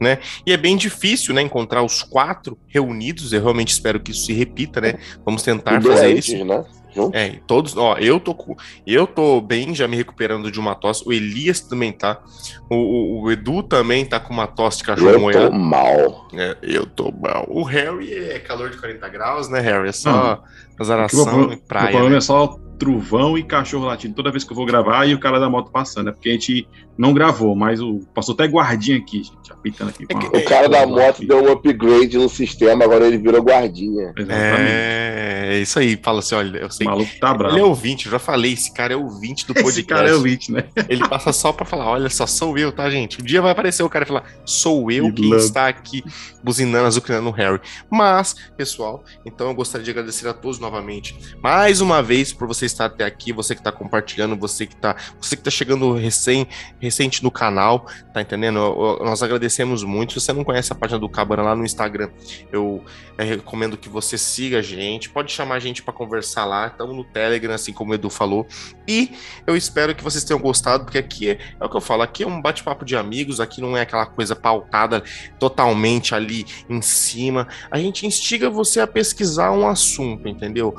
né? E é bem difícil, né, encontrar os quatro reunidos. Eu realmente espero que isso se repita, né? Vamos tentar fazer isso. Né? É, todos, ó, eu tô eu tô bem, já me recuperando de uma tosse. O Elias também tá. O, o, o Edu também tá com uma tosse de cachorro molhado. Eu tô mal. É, eu tô mal. O Harry é calor de 40 graus, né, Harry? É só azaração e praia. O problema né? é só trovão e cachorro latindo toda vez que eu vou gravar e o cara da moto passando. É porque a gente não gravou, mas o passou até guardinha aqui, gente, apitando aqui. É que, o cara da moto aqui. deu um upgrade no sistema, agora ele virou guardinha. Exatamente. É, é isso aí. Fala assim, olha, eu sei. O maluco tá bravo. Ele é ouvinte, eu já falei, esse cara é ouvinte do podcast. Esse cara é ouvinte, né? Ele passa só pra falar, olha só, sou eu, tá, gente? Um dia vai aparecer o cara e falar, sou eu que quem está aqui buzinando, azucrinando no Harry. Mas, pessoal, então eu gostaria de agradecer a todos novamente, mais uma vez, por você estar até aqui, você que tá compartilhando, você que tá, você que tá chegando recém recente no canal, tá entendendo? Nós agradecemos muito. Se você não conhece a página do Cabana lá no Instagram, eu é, recomendo que você siga a gente. Pode chamar a gente para conversar lá. Estamos no Telegram, assim como o Edu falou. E eu espero que vocês tenham gostado, porque aqui é, é o que eu falo: aqui é um bate-papo de amigos, aqui não é aquela coisa pautada totalmente ali em cima. A gente instiga você a pesquisar um assunto, entendeu?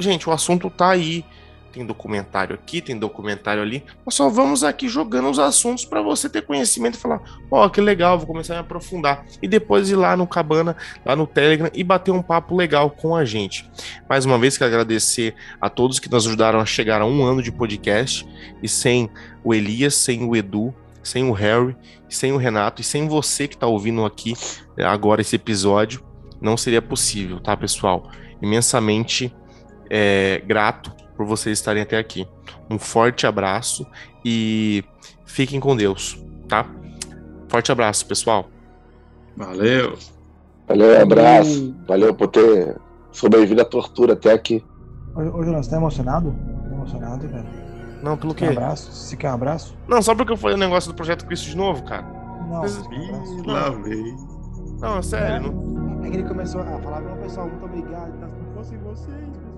gente, o assunto tá aí. Tem documentário aqui, tem documentário ali. Nós só vamos aqui jogando os assuntos para você ter conhecimento e falar: Ó, oh, que legal, vou começar a me aprofundar. E depois ir lá no Cabana, lá no Telegram e bater um papo legal com a gente. Mais uma vez, quero agradecer a todos que nos ajudaram a chegar a um ano de podcast. E sem o Elias, sem o Edu, sem o Harry, sem o Renato e sem você que está ouvindo aqui eh, agora esse episódio, não seria possível, tá, pessoal? Imensamente é, grato por vocês estarem até aqui. Um forte abraço e fiquem com Deus, tá? Forte abraço, pessoal. Valeu. Valeu, abraço. Valeu por ter sobrevivido à tortura até aqui. Ô, Jonas, tá emocionado? Tá emocionado, cara? Não, pelo quê? Um abraço? Se quer um abraço? Não, só porque eu falei o negócio do Projeto Cristo de novo, cara. Não, Mas- um abraço. Lá vem. Não, sério. Não, É que ele começou a falar, não, pessoal, muito obrigado. tá? Se não fossem vocês,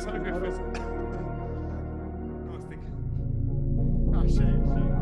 sabe o que ele fez? Nossa, tem que... Ah, chega, chega.